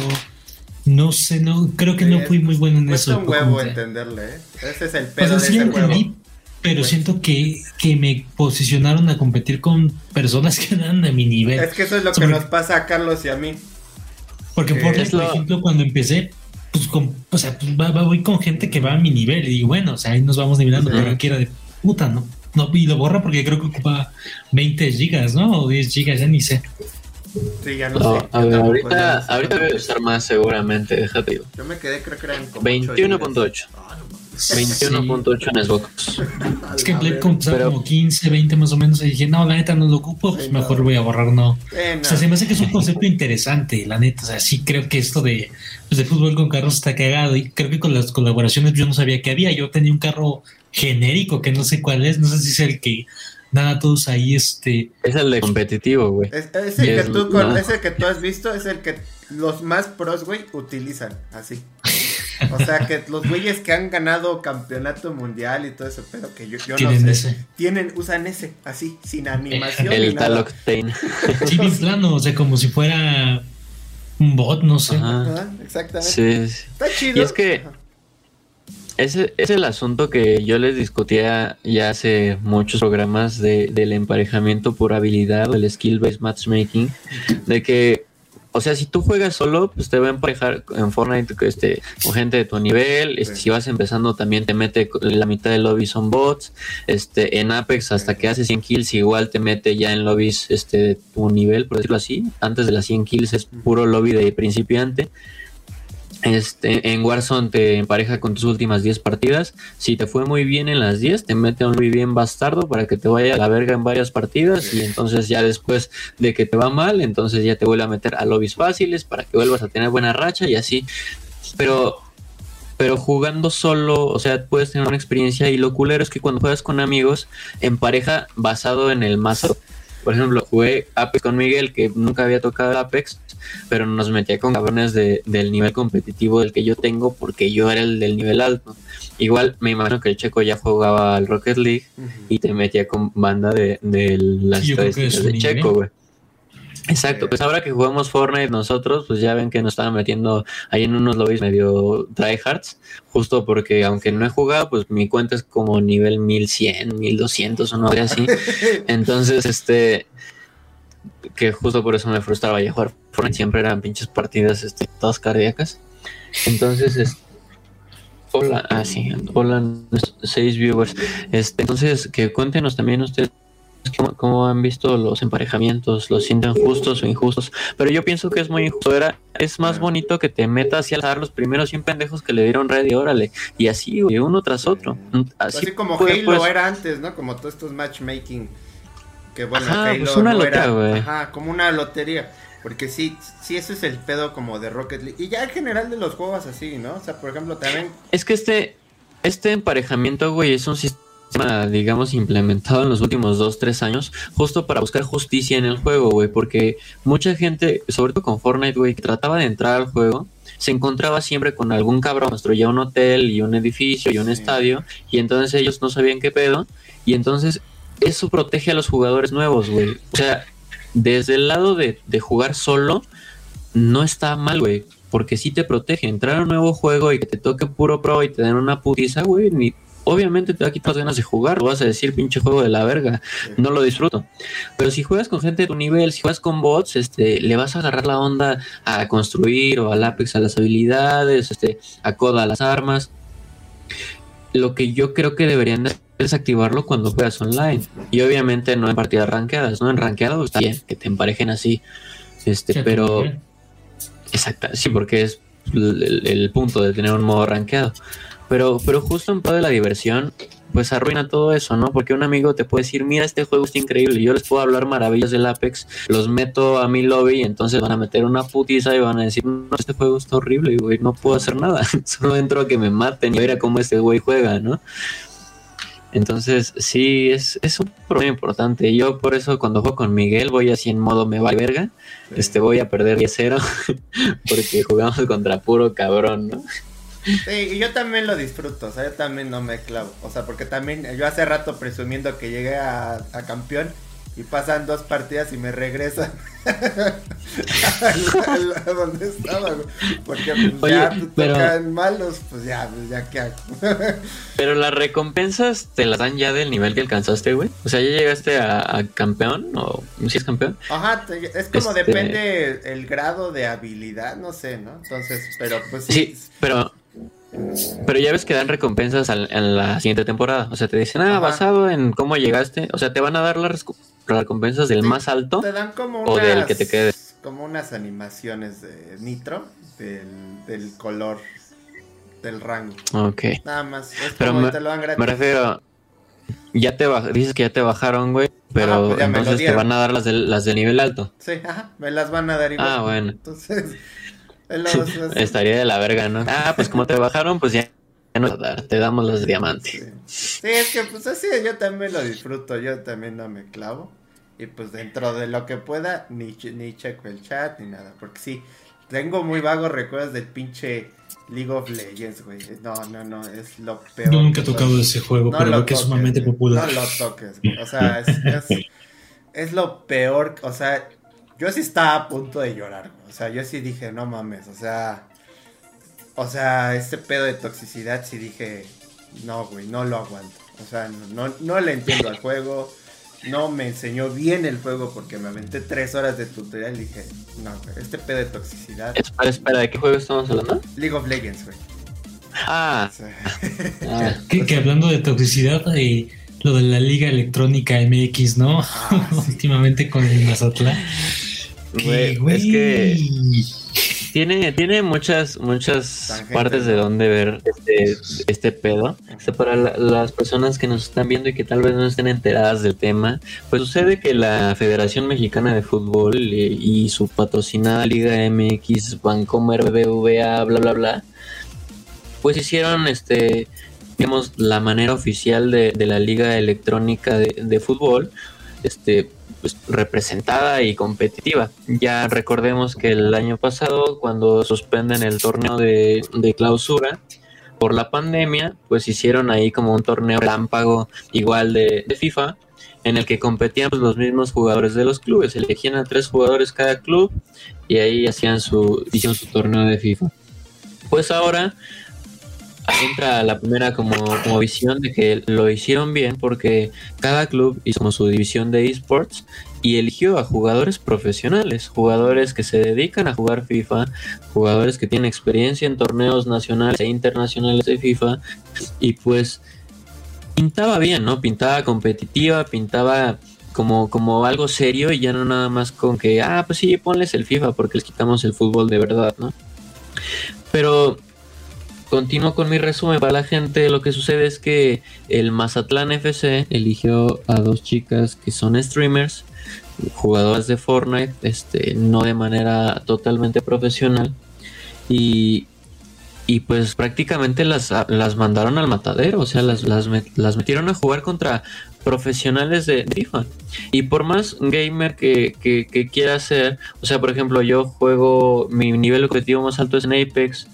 Speaker 3: no sé, no creo que
Speaker 2: Sí,
Speaker 3: no
Speaker 2: es-
Speaker 3: fui muy bueno en eso.
Speaker 2: un
Speaker 3: como
Speaker 2: huevo entenderle, ¿eh? Ese es el
Speaker 3: O
Speaker 2: pedo
Speaker 3: sea,
Speaker 2: de
Speaker 3: sí
Speaker 2: ese
Speaker 3: entendí, pero
Speaker 2: Bueno.
Speaker 3: siento que, que me posicionaron a competir con personas que eran de mi nivel.
Speaker 2: Es que eso es lo que nos pasa a Carlos y a mí.
Speaker 3: Porque
Speaker 2: Eh,
Speaker 1: es
Speaker 3: por
Speaker 1: lo-
Speaker 3: ejemplo, cuando empecé, pues, con, o sea, pues, va- va- voy con gente que va a mi nivel y digo, bueno, o sea, ahí nos vamos nivelando,
Speaker 2: Sí.
Speaker 3: pero aquí era de puta, ¿no? No, y lo borra porque creo que ocupa 20 gigas, ¿no? O 10 gigas, ya ni sé.
Speaker 2: Sí, ya no,
Speaker 1: No,
Speaker 2: sé.
Speaker 1: a ver, ahorita, ahorita voy a usar más seguramente, déjate.
Speaker 2: Yo me quedé, creo que eran como
Speaker 1: 21.8.
Speaker 2: 8 Ah.
Speaker 1: 21.8 en Xbox.
Speaker 3: Es que
Speaker 2: A
Speaker 3: Blade
Speaker 2: ver.
Speaker 3: costaba
Speaker 1: Pero-
Speaker 3: como 15, 20 más o menos. Y dije, no, la neta no lo ocupo, pues
Speaker 2: Sí,
Speaker 3: mejor
Speaker 2: no.
Speaker 3: voy a borrar, no.
Speaker 2: Eh, no.
Speaker 3: O sea, se me hace que es un concepto interesante, la neta. O sea, sí creo que esto de, pues, de fútbol con carros está cagado. Y creo que con las colaboraciones yo no sabía que había. Yo tenía un carro genérico que no sé cuál es. No sé si es el que nada todos ahí, este.
Speaker 1: Es el de competitivo, güey.
Speaker 2: Es, es el que
Speaker 1: es-
Speaker 2: tú con-
Speaker 1: no.
Speaker 2: ese que tú has visto es el que los más pros, güey, utilizan, así. O sea, que los güeyes que han ganado campeonato mundial y todo ese pedo que yo, yo no
Speaker 3: Tienen
Speaker 2: sé,
Speaker 3: ese.
Speaker 2: tienen, usan ese, así, sin animación ni
Speaker 1: El tal
Speaker 2: nada.
Speaker 1: Octane.
Speaker 3: Sí, bien plano. O sea, como si fuera un bot, no sé.
Speaker 1: Ajá.
Speaker 2: Ajá, exactamente.
Speaker 1: Sí, sí.
Speaker 2: Está chido.
Speaker 1: Y es que-
Speaker 2: Ajá.
Speaker 1: Ese es el asunto que yo les discutía ya hace muchos programas de, del emparejamiento por habilidad el skill-based matchmaking. De que, o sea, si tú juegas solo, pues te va a emparejar en Fortnite este, con gente de tu nivel. este. Si vas empezando, también te mete la mitad del lobby son bots. Este, en Apex, hasta que haces 100 kills, igual te mete ya en lobbies este, de tu nivel, por decirlo así. Antes de las 100 kills es puro lobby de principiante. Este, en Warzone te empareja con tus últimas 10 partidas. Si te fue muy bien en las 10, te mete un muy bien bastardo para que te vaya a la verga en varias partidas. Y entonces, ya después de que te va mal, entonces ya te vuelve a meter a lobbies fáciles para que vuelvas a tener buena racha y así. Pero, pero jugando solo, o sea, puedes tener una experiencia. Y lo culero es que cuando juegas con amigos, en pareja basado en el mazo. Por ejemplo, jugué Apex con Miguel, que nunca había tocado Apex, pero nos metía con cabrones de, del nivel competitivo del que yo tengo, porque yo era el del nivel alto. Igual me imagino que el checo ya jugaba al Rocket League y te metía con banda de, de las
Speaker 3: Sí,
Speaker 1: estadísticas
Speaker 3: es
Speaker 1: de checo, güey. Exacto, pues ahora que jugamos Fortnite nosotros, pues ya ven que nos estaban metiendo ahí en unos lobbies medio tryhards, justo porque aunque no he jugado, pues mi cuenta es como nivel 1100, 1200 o no así. Entonces, este, que justo por eso me frustraba ya jugar Fortnite, siempre eran pinches partidas este, todas cardíacas. Entonces, es, hola, ah, sí, hola, seis viewers. Este, entonces, que cuéntenos también ustedes cómo, han visto los emparejamientos, los sienten justos o injustos. Pero yo pienso que es muy injusto. Era, es más bonito que te metas y al dar los primeros 100 pendejos que le dieron red y órale. Y así, güey, uno tras otro.
Speaker 2: Así, como Halo pues era antes, ¿no? Como todos estos matchmaking. Que bueno,
Speaker 1: Halo pues una no era,
Speaker 2: Ajá, como una lotería. Porque sí, sí, ese es el pedo como de Rocket League. Y ya en general de los juegos así, ¿no? O sea, por ejemplo, también...
Speaker 1: Es que este, este emparejamiento, güey, es un sistema digamos, implementado en los últimos dos, tres años, justo para buscar justicia en el juego, güey, porque mucha gente, sobre todo con Fortnite, güey, que trataba de entrar al juego, se encontraba siempre con algún cabrón, construía un hotel y un edificio y un estadio, y entonces ellos no sabían qué pedo, y entonces eso protege a los jugadores nuevos, güey. O sea, desde el lado de, de jugar solo, no está mal, güey. Porque sí te protege. Entrar a un nuevo juego y que te toque puro pro y te den una putiza, güey, ni obviamente te va a quitar las ganas de jugar, vas a decir pinche juego de la verga, no lo disfruto. Pero si juegas con gente de tu nivel, si juegas con bots, este, le vas a agarrar la onda a construir o al Apex a las habilidades, este, a Coda a las armas. Lo que yo creo que deberían es activarlo cuando juegas online. Y obviamente no en partidas rankeadas, ¿no? En rankeado está bien que te emparejen así. Este, pero. Exacto, sí, porque es el, el, punto de tener un modo rankeado. Pero, pero justo en pro de la diversión, pues arruina todo eso, ¿no? Porque un amigo te puede decir, mira, este juego está increíble, yo les puedo hablar maravillas del Apex, los meto a mi lobby y entonces van a meter una putiza y van a decir, no, este juego está horrible, güey, no puedo hacer nada, solo entro a que me maten y a ver a cómo este güey juega, ¿no? Entonces, sí, es, es un problema importante. Yo por eso cuando juego con Miguel voy así en modo me va verga. Este voy a perder 10-0 porque jugamos contra puro cabrón, ¿no?
Speaker 2: Sí, y yo también lo disfruto, o sea, yo también no me clavo. O sea, porque también yo hace rato presumiendo que llegué a, campeón y pasan dos partidas y me regresan a, donde estaba, Porque pues, ya te pero... tocan malos, pues ya, pues ya qué hago.
Speaker 1: pero las recompensas te las dan ya del nivel que alcanzaste, güey. O sea, ya llegaste a, campeón o si es campeón.
Speaker 2: Ajá, es como este depende el grado de habilidad, no sé, ¿no? Entonces, pero pues sí.
Speaker 1: Sí, pero pero ya ves que dan recompensas en la siguiente temporada. O sea, te dicen, ah, basado en cómo llegaste. O sea, te van a dar las recompensas del más alto
Speaker 2: te dan como
Speaker 1: o del que te quede.
Speaker 2: Como unas animaciones de Nitro del, color del rango.
Speaker 1: Ok.
Speaker 2: Nada más.
Speaker 1: pero me, me, refiero. Ya te dices que ya te bajaron, güey. Pero pues entonces te van a dar las de, las de nivel alto.
Speaker 2: Sí, ajá, me las van a dar igual.
Speaker 1: Ah, bueno.
Speaker 2: Entonces.
Speaker 1: Estaría de la verga, ¿no? Ah, pues como te bajaron, pues ya no te damos los diamantes.
Speaker 2: Sí. es que pues así yo también lo disfruto, yo también no me clavo. Y pues dentro de lo que pueda, ni, ni checo el chat ni nada. Porque sí, tengo muy vagos recuerdos del pinche League of Legends, güey. No, no, no, es lo peor.
Speaker 3: Yo nunca he tocado ese juego, pero creo que es sumamente popular.
Speaker 2: No lo toques, güey. O sea, es, es, es lo peor. O sea, yo sí estaba a punto de llorar, o sea, yo sí dije, no mames, o sea, o sea, este pedo de toxicidad sí dije, no, güey, no lo aguanto. O sea, no, no le entiendo al juego, no me enseñó bien el juego porque me aventé tres horas de tutorial y dije, no, güey, este pedo de toxicidad.
Speaker 1: Espera, espera, ¿de qué juego estamos hablando?
Speaker 2: League of Legends, güey.
Speaker 1: Ah.
Speaker 3: ah. que, hablando de toxicidad, eh, lo de la Liga Electrónica MX, ¿no? Ah, Últimamente con el Mazatlán.
Speaker 1: Es que tiene, tiene muchas, muchas partes de donde ver este, este pedo. para las personas que nos están viendo y que tal vez no estén enteradas del tema, pues sucede que la Federación Mexicana de Fútbol y, su patrocinada Liga MX, Vancomer, BBVA, bla, bla, bla, pues hicieron este digamos la manera oficial de, la liga electrónica de, de fútbol este pues, representada y competitiva. Ya recordemos que el año pasado, cuando suspenden el torneo de, clausura por la pandemia, pues hicieron ahí como un torneo lámpago igual de, FIFA, en el que competían pues, los mismos jugadores de los clubes, elegían a tres jugadores cada club y ahí hacían su, hicieron su torneo de FIFA. Pues ahora entra la primera como, visión de que lo hicieron bien porque cada club hizo como su división de esports y eligió a jugadores profesionales, jugadores que se dedican a jugar FIFA, jugadores que tienen experiencia en torneos nacionales e internacionales de FIFA y pues pintaba bien, ¿no? Pintaba competitiva, pintaba como, como algo serio y ya no nada más con que, ah, pues sí, ponles el FIFA porque les quitamos el fútbol de verdad, ¿no? Pero continúo con mi resumen para la gente. Lo que sucede es que el Mazatlán FC eligió a dos chicas que son streamers, jugadoras de Fortnite, este, no de manera totalmente profesional. Y, y pues prácticamente las, las mandaron al matadero, o sea, las, las, las metieron a jugar contra profesionales de, FIFA. Y por más gamer que, que, quiera ser, o sea, por ejemplo, yo juego, mi nivel objetivo más alto es en Apex,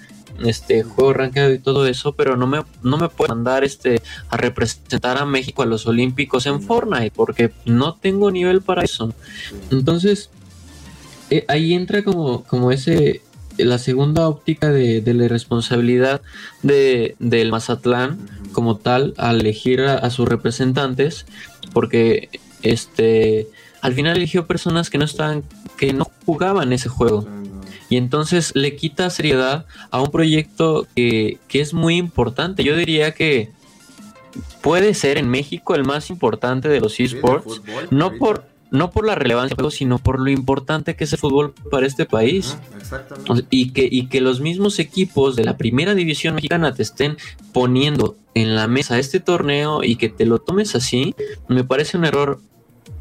Speaker 1: este juego rankeado y todo eso, pero no me, no me puedo mandar este a representar a México a los Olímpicos en Fortnite, porque no tengo nivel para eso. Entonces, eh, ahí entra como, como ese la segunda óptica de, la responsabilidad de, del Mazatlán como tal al elegir a, sus representantes porque este al final eligió personas que no estaban que no jugaban ese juego y entonces le quita seriedad a un proyecto que, que es muy importante yo diría que puede ser en México el más importante de los esports no por no por la relevancia sino por lo importante que es el fútbol para este país. Y que, y que los mismos equipos de la primera división mexicana te estén poniendo en la mesa este torneo y que te lo tomes así, me parece un error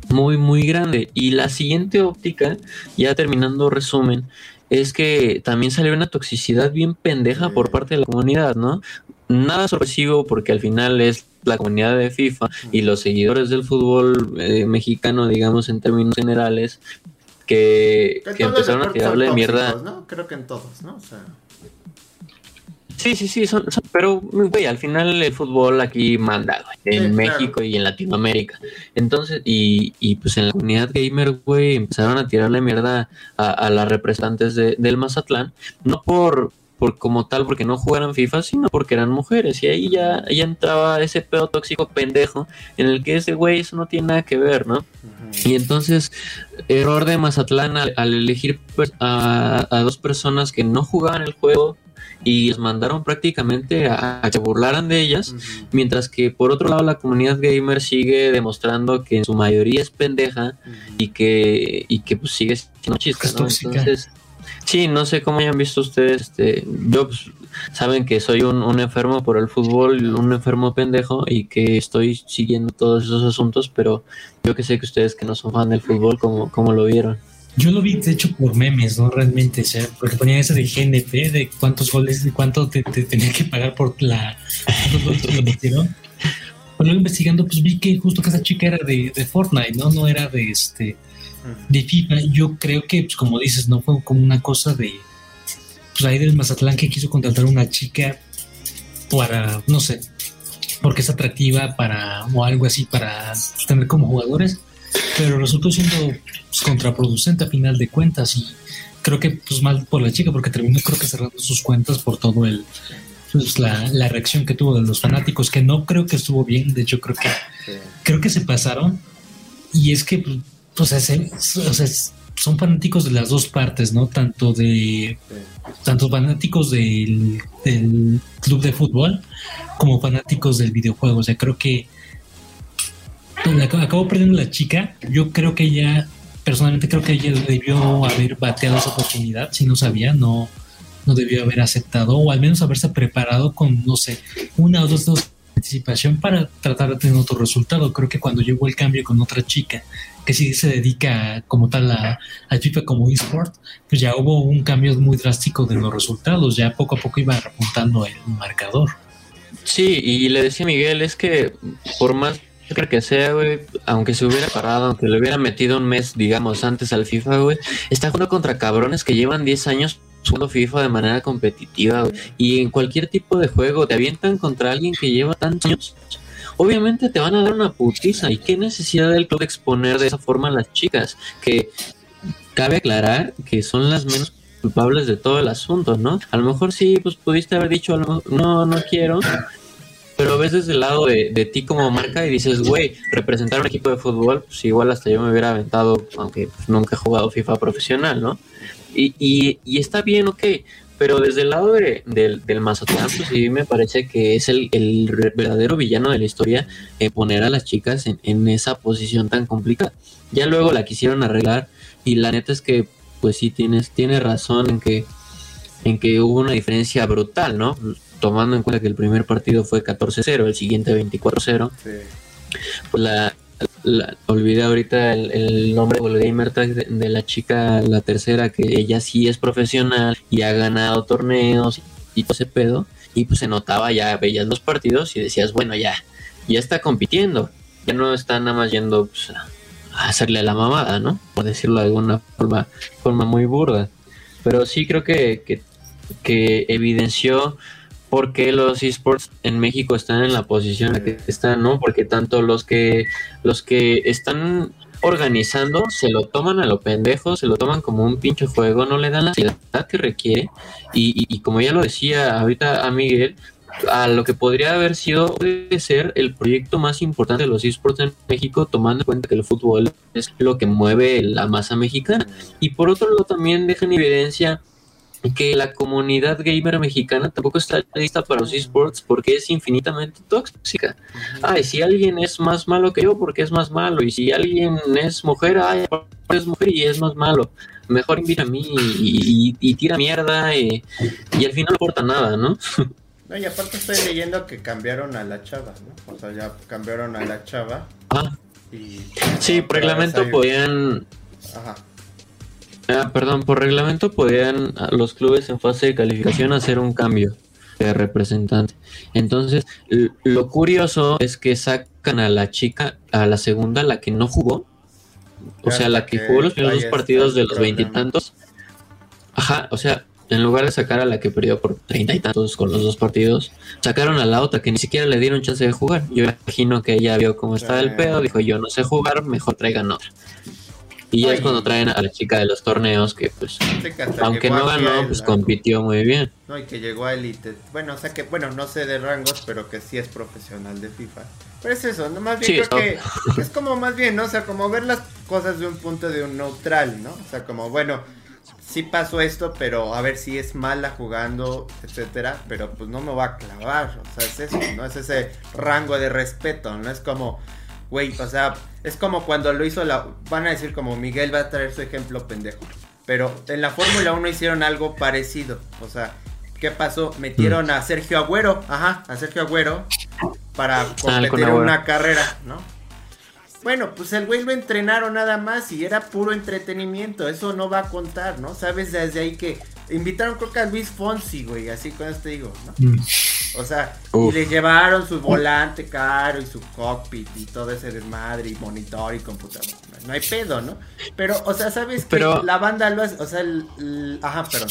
Speaker 1: muy, muy grande. Y la siguiente óptica, ya terminando resumen, es que también salió una toxicidad bien pendeja por parte de la comunidad, ¿no? Nada sorpresivo porque al final es la comunidad de FIFA y los seguidores del fútbol eh, mexicano, digamos en términos generales, que, empezaron a tirarle mierda.
Speaker 2: ¿no? Creo que en todos, ¿no? O sea...
Speaker 1: Sí, sí, sí, son, pero güey, al final el fútbol aquí manda, güey, en México y en Latinoamérica. Entonces, y, y pues en la comunidad gamer, güey, empezaron a tirarle mierda a, a las representantes de, del Mazatlán, no por por como tal porque no jugaran FIFA, sino porque eran mujeres. Y ahí ya, ya entraba ese pedo tóxico pendejo en el que ese güey eso no tiene nada que ver, ¿no? Y entonces, error de Mazatlán al, elegir pues, a, dos personas que no jugaban el juego y les mandaron prácticamente a, que burlaran de ellas, mientras que por otro lado la comunidad gamer sigue demostrando que en su mayoría es pendeja y que y que pues sigue siendo chiste, ¿no? Entonces, Sí, no sé cómo hayan visto ustedes. Este, yo pues, saben que soy un, enfermo por el fútbol, un enfermo pendejo y que estoy siguiendo todos esos asuntos, pero yo que sé que ustedes que no son fan del fútbol, ¿cómo, cómo lo vieron?
Speaker 3: Yo lo vi, de hecho, por memes, ¿no? Realmente, o sea, porque ponían ese de GNP, de cuántos goles, de cuánto te, tenía que pagar por la metieron. Pues luego investigando, pues vi que justo que esa chica era de, de Fortnite, ¿no? No era de este de FIFA, yo creo que, pues, como dices, no fue como una cosa de, pues ahí del Mazatlán que quiso contratar a una chica para, no sé, porque es atractiva para, o algo así, para tener como jugadores, pero resultó siendo pues, contraproducente a final de cuentas y creo que pues mal por la chica porque terminó creo que cerrando sus cuentas por todo el pues, la, la, reacción que tuvo de los fanáticos que no creo que estuvo bien de hecho creo que creo que se pasaron y es que pues, o sea, son fanáticos de las dos partes, ¿no? Tanto de tanto fanáticos del, club de fútbol como fanáticos del videojuego. O sea, creo que acabó perdiendo la chica. Yo creo que ella, personalmente creo que ella debió haber bateado esa oportunidad, si no sabía, no, no debió haber aceptado o al menos haberse preparado con, no sé, una o dos, dos participación para tratar de tener otro resultado. Creo que cuando llegó el cambio con otra chica que sí se dedica como tal a, a FIFA como eSport, pues ya hubo un cambio muy drástico de los resultados, ya poco a poco iba repuntando el marcador.
Speaker 1: Sí, y le decía Miguel, es que por más que sea, güey, aunque se hubiera parado, aunque le hubiera metido un mes, digamos, antes al FIFA, güey, está jugando contra cabrones que llevan 10 años jugando FIFA de manera competitiva, y en cualquier tipo de juego te avientan contra alguien que lleva tantos años obviamente te van a dar una putiza. ¿Y qué necesidad del club de exponer de esa forma a las chicas? Que cabe aclarar que son las menos culpables de todo el asunto, ¿no? A lo mejor sí, pues pudiste haber dicho, no, no quiero, pero ves desde el lado de, de ti como marca y dices, güey, representar un equipo de fútbol, pues igual hasta yo me hubiera aventado, aunque pues, nunca he jugado FIFA profesional, ¿no? Y, y, y está bien, ok, pero desde el lado de, del Mazatlán, pues sí me parece que es el, el verdadero villano de la historia eh, poner a las chicas en, en, esa posición tan complicada. Ya luego la quisieron arreglar y la neta es que, pues sí, tienes, tiene razón en que, en que hubo una diferencia brutal, ¿no? Tomando en cuenta que el primer partido fue 14-0, el siguiente 24-0. Sí. Pues la, la, olvidé ahorita el, el nombre o el gamer tag de, de, la chica, la tercera, que ella sí es profesional y ha ganado torneos y todo ese pedo. Y pues se notaba, ya veías los partidos y decías, bueno, ya, ya está compitiendo. Ya no está nada más yendo pues, a hacerle la mamada, ¿no? Por decirlo de alguna forma, forma muy burda. Pero sí creo que, que, que evidenció por qué los esports en México están en la posición en la que están, ¿no? Porque tanto los que los que están organizando se lo toman a lo pendejo, se lo toman como un pinche juego, no le dan la seriedad que requiere y, como ya lo decía ahorita a Miguel, a lo que podría haber sido puede ser el proyecto más importante de los esports en México, tomando en cuenta que el fútbol es lo que mueve la masa mexicana. Y por otro lado también deja en evidencia que la comunidad gamer mexicana tampoco está lista para los esports porque es infinitamente tóxica. Ay, si alguien es más malo que yo, porque es más malo. Y si alguien es mujer, ay, es mujer y es más malo. Mejor invita a mí y, y, y tira mierda y, y, al final no aporta nada, ¿no?
Speaker 2: No, y aparte estoy leyendo que cambiaron a la chava, ¿no? O sea, ya cambiaron a la chava.
Speaker 1: Ah. Y, sí, por reglamento podían... Ajá. Ah, perdón, por reglamento podían los clubes en fase de calificación hacer un cambio de representante. Entonces, lo curioso es que sacan a la chica, a la segunda, la que no jugó, o sea, la que jugó los primeros dos partidos de los veintitantos. Ajá, o sea, en lugar de sacar a la que perdió por treinta y tantos con los dos partidos, sacaron a la otra que ni siquiera le dieron chance de jugar. Yo imagino que ella vio cómo estaba el pedo, dijo yo no sé jugar, mejor traigan otra. Y ya es cuando traen a la chica de los torneos que pues aunque no ganó, pues compitió muy bien.
Speaker 2: No, y que llegó a Elite. Bueno, o sea que, bueno, no sé de rangos, pero que sí es profesional de FIFA. Pero es eso, no más bien sí, creo que es como más bien, ¿no? O sea, como ver las cosas de un punto de un neutral, ¿no? O sea, como, bueno, sí pasó esto, pero a ver si es mala jugando, etcétera, pero pues no me va a clavar, o sea, es eso, ¿no? Es ese rango de respeto, no es como güey, o sea, es como cuando lo hizo la. Van a decir como Miguel va a traer su ejemplo pendejo. Pero en la Fórmula 1 hicieron algo parecido. O sea, ¿qué pasó? Metieron a Sergio Agüero, ajá, a Sergio Agüero para competir en una carrera, ¿no? Bueno, pues el güey lo entrenaron nada más y era puro entretenimiento. Eso no va a contar, ¿no? Sabes desde ahí que invitaron creo que a Luis Fonsi, güey, así con esto digo, ¿no? Mm. O sea, Uf. y le llevaron su volante caro y su cockpit y todo ese desmadre y monitor y computadora. No hay pedo, ¿no? Pero, o sea, ¿sabes
Speaker 1: pero...
Speaker 2: que la banda lo hace? O sea, el, el... ajá, perdón.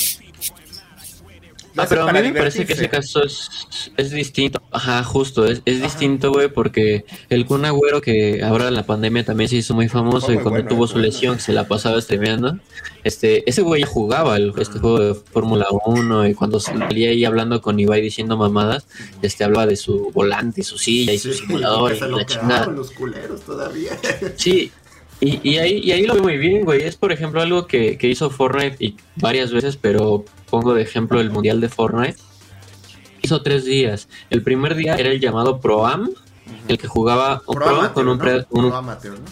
Speaker 1: Ah, pero a mí me parece que ese caso es, es distinto. Ajá, justo, es, es distinto, güey, porque el Kun Agüero, que ahora en la pandemia también se hizo muy famoso oh, y cuando bueno, tuvo su lesión, se la pasaba streameando, este, ese güey ya jugaba el, este juego de Fórmula 1 y cuando salía ahí hablando con Ibai diciendo mamadas, este, hablaba de su volante y su silla y su sí, simulador y la chingada.
Speaker 2: los culeros todavía.
Speaker 1: Sí, y, y, ahí, y ahí lo veo muy bien, güey. Es, por ejemplo, algo que, que hizo Fortnite y varias veces, pero pongo de ejemplo el Mundial de Fortnite. Hizo tres días. El primer día era el llamado Pro Am, uh -huh. el que jugaba un Pro, Pro con un,
Speaker 2: ¿no? un, Pro amateur, ¿no?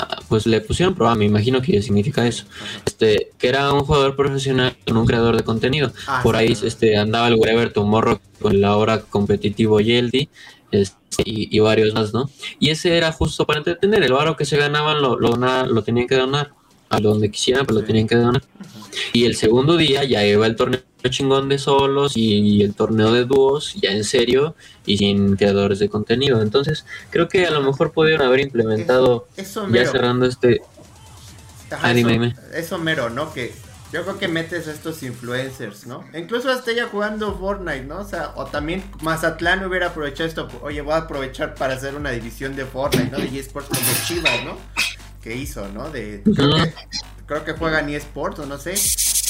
Speaker 1: Ah, pues le pusieron Pro Am, me imagino que significa eso. Este, que era un jugador profesional con un creador de contenido. Ah, Por sí, ahí este, andaba el Wherever Tomorrow con la hora competitivo Yeldi. Este, y, y, varios más, ¿no? Y ese era justo para entretener, el varo que se ganaban lo, lo, lo tenían que donar a donde quisieran, pero sí. lo tenían que donar. Y el segundo día ya iba el torneo chingón de solos y el torneo de dúos, ya en serio y sin creadores de contenido. Entonces, creo que a lo mejor pudieron haber implementado,
Speaker 2: eso, eso
Speaker 1: ya cerrando este.
Speaker 2: Ajá, anime, eso, anime. eso mero, ¿no? Que yo creo que metes a estos influencers, ¿no? Incluso hasta ella jugando Fortnite, ¿no? O sea, o también Mazatlán hubiera aprovechado esto. Oye, voy a aprovechar para hacer una división de Fortnite, ¿no? De eSports como Chivas, ¿no? Que hizo, ¿no? De, creo, que, creo que juegan eSports o no sé.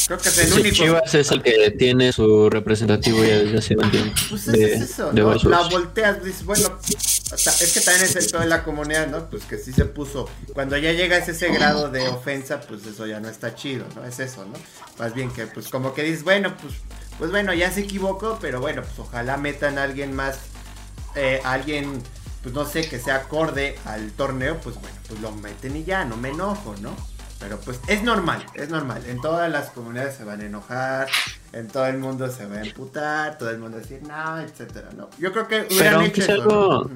Speaker 2: Creo que es el
Speaker 1: Sí,
Speaker 2: único.
Speaker 1: Chivas es el que tiene su representativo ya desde hace un tiempo.
Speaker 2: Pues
Speaker 1: de-
Speaker 2: es eso,
Speaker 1: de
Speaker 2: ¿no?
Speaker 1: varios
Speaker 2: La volteas, dices, bueno, es que también es el todo de la comunidad, ¿no? Pues que sí se puso. Cuando ya llegas a ese grado de ofensa, pues eso ya no está chido, ¿no? Es eso, ¿no? Más bien que, pues como que dices, bueno, pues, pues bueno, ya se equivocó, pero bueno, pues ojalá metan a alguien más, eh, alguien, pues no sé, que sea acorde al torneo, pues bueno, pues lo meten y ya, no me enojo, ¿no? Pero pues es normal, es normal. En todas las comunidades se van a enojar, en todo el mundo se va a emputar, todo el mundo va a decir no, etcétera, ¿no? Yo creo que hubieran
Speaker 1: aunque
Speaker 2: eso.
Speaker 1: algo-.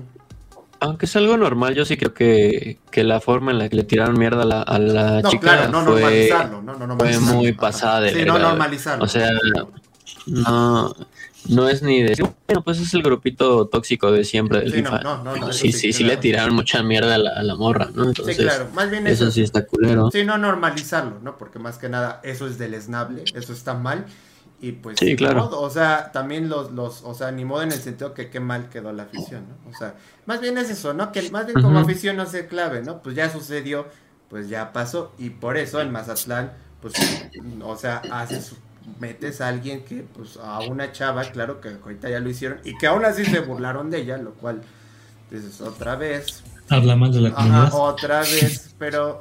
Speaker 1: Aunque es algo normal, yo sí creo que, que la forma en la que le tiraron mierda a la, a la
Speaker 2: No,
Speaker 1: chica
Speaker 2: claro, no
Speaker 1: fue,
Speaker 2: normalizarlo, no, no
Speaker 1: fue
Speaker 2: normalizarlo.
Speaker 1: muy
Speaker 2: Ajá.
Speaker 1: pasada de
Speaker 2: Sí,
Speaker 1: verga,
Speaker 2: no normalizarlo.
Speaker 1: O sea, no, no es ni decir, bueno, pues es el grupito tóxico de siempre del
Speaker 2: Sí,
Speaker 1: FIFA.
Speaker 2: no, no, no,
Speaker 1: sí,
Speaker 2: sí,
Speaker 1: sí, sí
Speaker 2: claro.
Speaker 1: le tiraron mucha mierda a la, a la morra, ¿no?
Speaker 2: Sí,
Speaker 1: Entonces,
Speaker 2: claro, más bien
Speaker 1: eso
Speaker 2: eso.
Speaker 1: sí está culero.
Speaker 2: Sí, no normalizarlo, ¿no? Porque más que nada eso es deleznable, eso está mal. Y pues,
Speaker 1: Sí, claro.
Speaker 2: modo, o sea, también los, los, o sea, ni modo en el sentido que qué mal quedó la afición, ¿no? O sea, más bien es eso, ¿no? Que más bien como afición no se clave, ¿no? Pues ya sucedió, pues ya pasó. Y por eso en Mazatlán, pues, o sea, haces, metes a alguien que, pues, a una chava, claro que ahorita ya lo hicieron, y que aún así se burlaron de ella, lo cual, dices, otra vez,
Speaker 3: Habla mal de la
Speaker 2: ajá,
Speaker 3: comunidad.
Speaker 2: otra vez, pero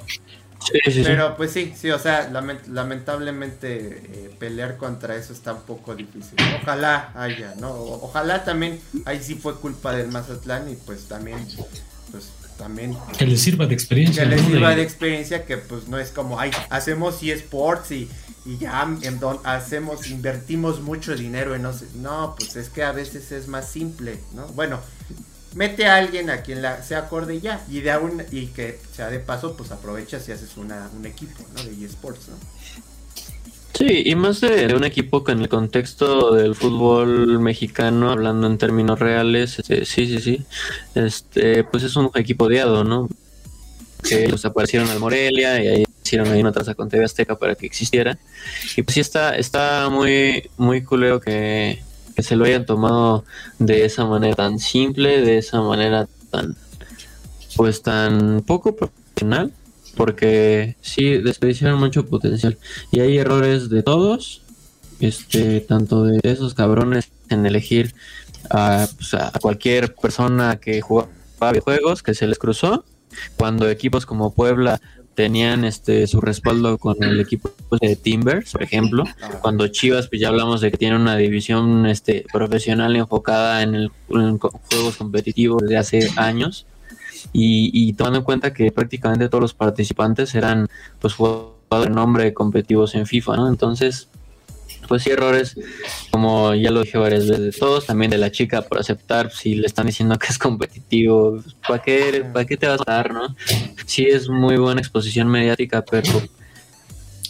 Speaker 1: Sí, sí, sí.
Speaker 2: pero pues sí, sí, o sea, lament- lamentablemente eh, pelear contra eso está un poco difícil. Ojalá haya, ¿no? O- ojalá también, ahí sí fue culpa del Mazatlán y pues también, pues también
Speaker 3: Que les sirva de experiencia.
Speaker 2: que
Speaker 3: ¿no?
Speaker 2: sirva
Speaker 3: De-
Speaker 2: de experiencia que pues no es como, ay, hacemos eSports y, y ya hacemos, invertimos mucho dinero en no no, pues es que a veces es más simple, ¿no? Bueno, mete a alguien a quien la, sea acorde ya, y de un, y que sea de paso, pues aprovechas y haces una, un equipo, ¿no? De eSports, ¿no?
Speaker 1: Sí, y más de, de un equipo que en el contexto del fútbol mexicano, hablando en términos reales, este, sí, sí, sí, este, pues es un equipo odiado, ¿no? Que los aparecieron al Morelia y ahí hicieron ahí una traza con TV Azteca para que existiera. Y pues sí está, está muy, muy culero que, que se lo hayan tomado de esa manera tan simple, de esa manera tan, pues tan poco profesional, porque sí desperdiciaron mucho potencial. Y hay errores de todos, este, tanto de esos cabrones en elegir a, pues, a cualquier persona que jugaba videojuegos que se les cruzó, cuando equipos como Puebla tenían este su respaldo con el equipo de Timbers, por ejemplo, cuando Chivas, pues ya hablamos de que tiene una división este, profesional enfocada en, el, en juegos competitivos de hace años y, y tomando en cuenta que prácticamente todos los participantes eran pues jugadores de nombre competitivos en FIFA, ¿no? Entonces, pues sí, errores, como ya lo dije varias veces, de todos, también de la chica por aceptar si le están diciendo que es competitivo, ¿para qué, ¿para qué te vas a dar, no? Sí es muy buena exposición mediática, pero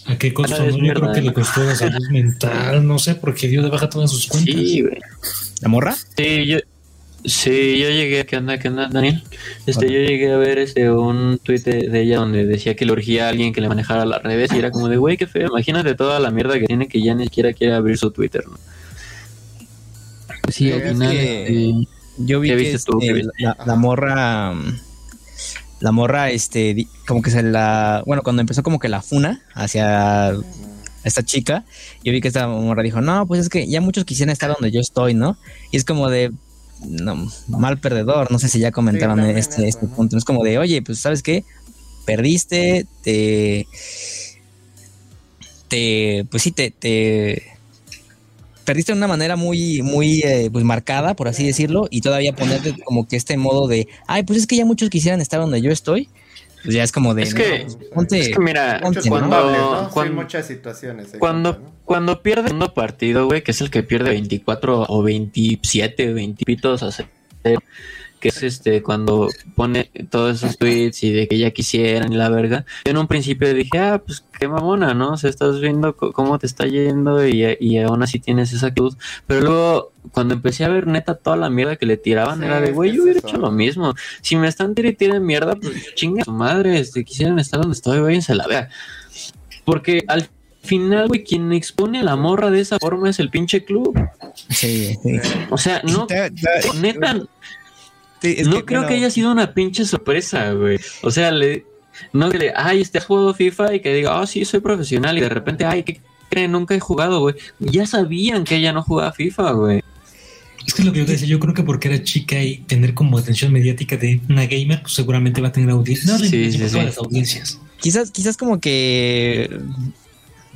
Speaker 3: ¿A qué costo? No? Yo
Speaker 1: mierda,
Speaker 3: creo que
Speaker 1: ¿no?
Speaker 3: le costó la salud mental, no sé, porque dio de baja todas sus cuentas.
Speaker 1: sí, güey.
Speaker 4: ¿La morra?
Speaker 1: Sí, yo, sí, yo llegué, ¿qué onda, qué onda, Daniel? Este,
Speaker 4: Hola.
Speaker 1: yo llegué a ver este un tuit de, de ella donde decía que le urgía a alguien que le manejara las redes y era como de, güey, qué feo, imagínate toda la mierda que tiene que ya ni siquiera quiere abrir su Twitter, ¿no? Sí,
Speaker 2: Sí,
Speaker 1: al final,
Speaker 4: que-
Speaker 1: este,
Speaker 4: Yo vi
Speaker 1: ¿Qué
Speaker 4: que
Speaker 1: viste tú?
Speaker 4: este,
Speaker 1: ¿Qué viste?
Speaker 4: la, la morra, mm, la morra, este, como que se la, bueno, cuando empezó como que la funa hacia esta chica, yo vi que esta morra dijo, no, pues es que ya muchos quisieran estar donde yo estoy, ¿no? Y es como de, no, mal perdedor, no sé si ya comentaron este, este punto, es como de, oye, pues sabes qué, perdiste, te, te, pues sí, te, te perdiste de una manera muy, muy eh, pues marcada, por así decirlo, y todavía ponerte como que este modo de, ay, pues es que ya muchos quisieran estar donde yo estoy, pues ya es como de,
Speaker 1: Es que-
Speaker 4: no, ponte-
Speaker 1: es que mira,
Speaker 4: Ponte,
Speaker 2: culpables, ¿no?
Speaker 1: cuando,
Speaker 2: Sí,
Speaker 1: cuando,
Speaker 2: muchas situaciones.
Speaker 1: cuando,
Speaker 2: ¿no?
Speaker 1: cuando pierde el segundo partido, güey, que es el que pierde 24 o 27, 20 pitos a cero, que es este cuando pone todos esos tweets y de que ya quisieran y la verga. Yo en un principio dije, ah, pues qué mamona, ¿no? O sea, estás viendo cómo te está yendo y, y aún así tienes esa actitud. Pero luego, cuando empecé a ver neta toda la mierda que le tiraban,
Speaker 2: Sí,
Speaker 1: era de, güey, yo hubiera
Speaker 2: eso.
Speaker 1: hecho lo mismo. Si me están tirando y mierda, pues chinga su madre, este, quisieran estar donde estoy, váyanse a la vea. Porque al final, güey, quien expone a la morra de esa forma es el pinche club.
Speaker 4: sí, sí.
Speaker 1: O sea, no, neta,
Speaker 4: sí, es
Speaker 1: no
Speaker 4: que,
Speaker 1: creo
Speaker 4: bueno,
Speaker 1: que haya sido una pinche sorpresa, güey. O sea, le, no que le, ay, este has jugado FIFA y que diga, oh, sí, soy profesional y de repente, ay, qué que nunca he jugado, güey. Ya sabían que ella no jugaba FIFA, güey.
Speaker 3: Es que es lo que yo te decía, yo creo que porque era chica y tener como atención mediática de una gamer, pues seguramente va a tener audiencia. No,
Speaker 1: Sí,
Speaker 3: sí,
Speaker 1: sí, sí.
Speaker 3: las audiencias.
Speaker 4: Quizás, quizás como que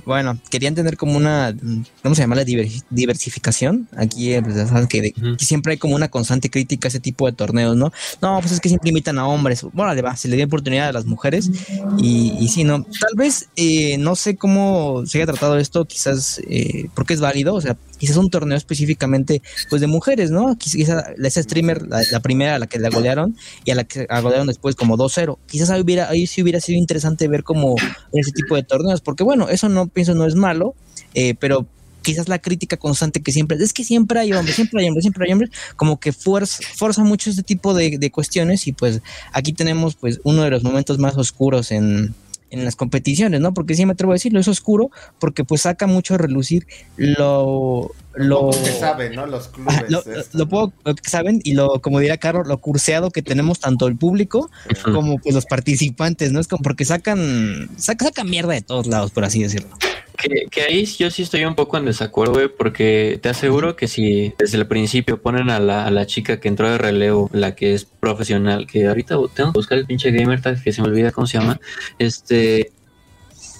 Speaker 4: bueno, querían tener como una, ¿cómo se llama? La diver- diversificación. Aquí, eh, pues, sabes que, de- que siempre hay como una constante crítica a ese tipo de torneos, ¿no? No, pues es que siempre invitan a hombres. Bueno, le va, se le dio oportunidad a las mujeres y, y sí, ¿no? Tal vez, eh, no sé cómo se haya tratado esto, quizás, eh, porque es válido, o sea, quizás un torneo específicamente, pues de mujeres, ¿no? Quizás esa, streamer, la, la primera a la que la golearon y a la que la golearon después como 2-0. Quizás ahí, hubiera, ahí sí hubiera sido interesante ver como ese tipo de torneos, porque bueno, eso no pienso no es malo, eh, pero quizás la crítica constante que siempre es que siempre hay hombres, siempre hay hombres, siempre hay hombres, como que fuerza, fuerza mucho este tipo de, de cuestiones y pues aquí tenemos pues uno de los momentos más oscuros en, en las competiciones, ¿no? Porque sí me atrevo a decirlo, es oscuro porque pues saca mucho a relucir lo... lo
Speaker 2: que saben, ¿no? Los clubes.
Speaker 4: Lo,
Speaker 2: esto.
Speaker 4: lo poco que saben y lo, como diría Carlos, lo curseado que tenemos tanto el público como pues los participantes, ¿no? Es como porque sacan, saca, sacan mierda de todos lados, por así decirlo.
Speaker 1: Que, que ahí yo sí estoy un poco en desacuerdo, güey, porque te aseguro que si desde el principio ponen a la, a la chica que entró de relevo, la que es profesional, que ahorita tengo que buscar el pinche gamer tag que se me olvida cómo se llama, este,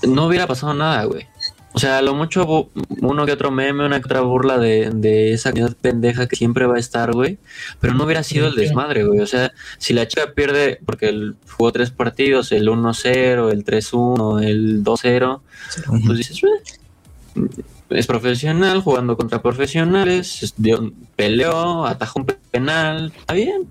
Speaker 1: no hubiera pasado nada, güey. O sea, a lo mucho uno que otro meme, una que otra burla de, de esa comunidad pendeja que siempre va a estar, güey. Pero no hubiera sido el desmadre, güey. O sea, si la chica pierde, porque él jugó tres partidos, el 1-0, el 3-1, el 2-0, pues dices, "Eh, es profesional, jugando contra profesionales, peleó, atajó un penal, está bien.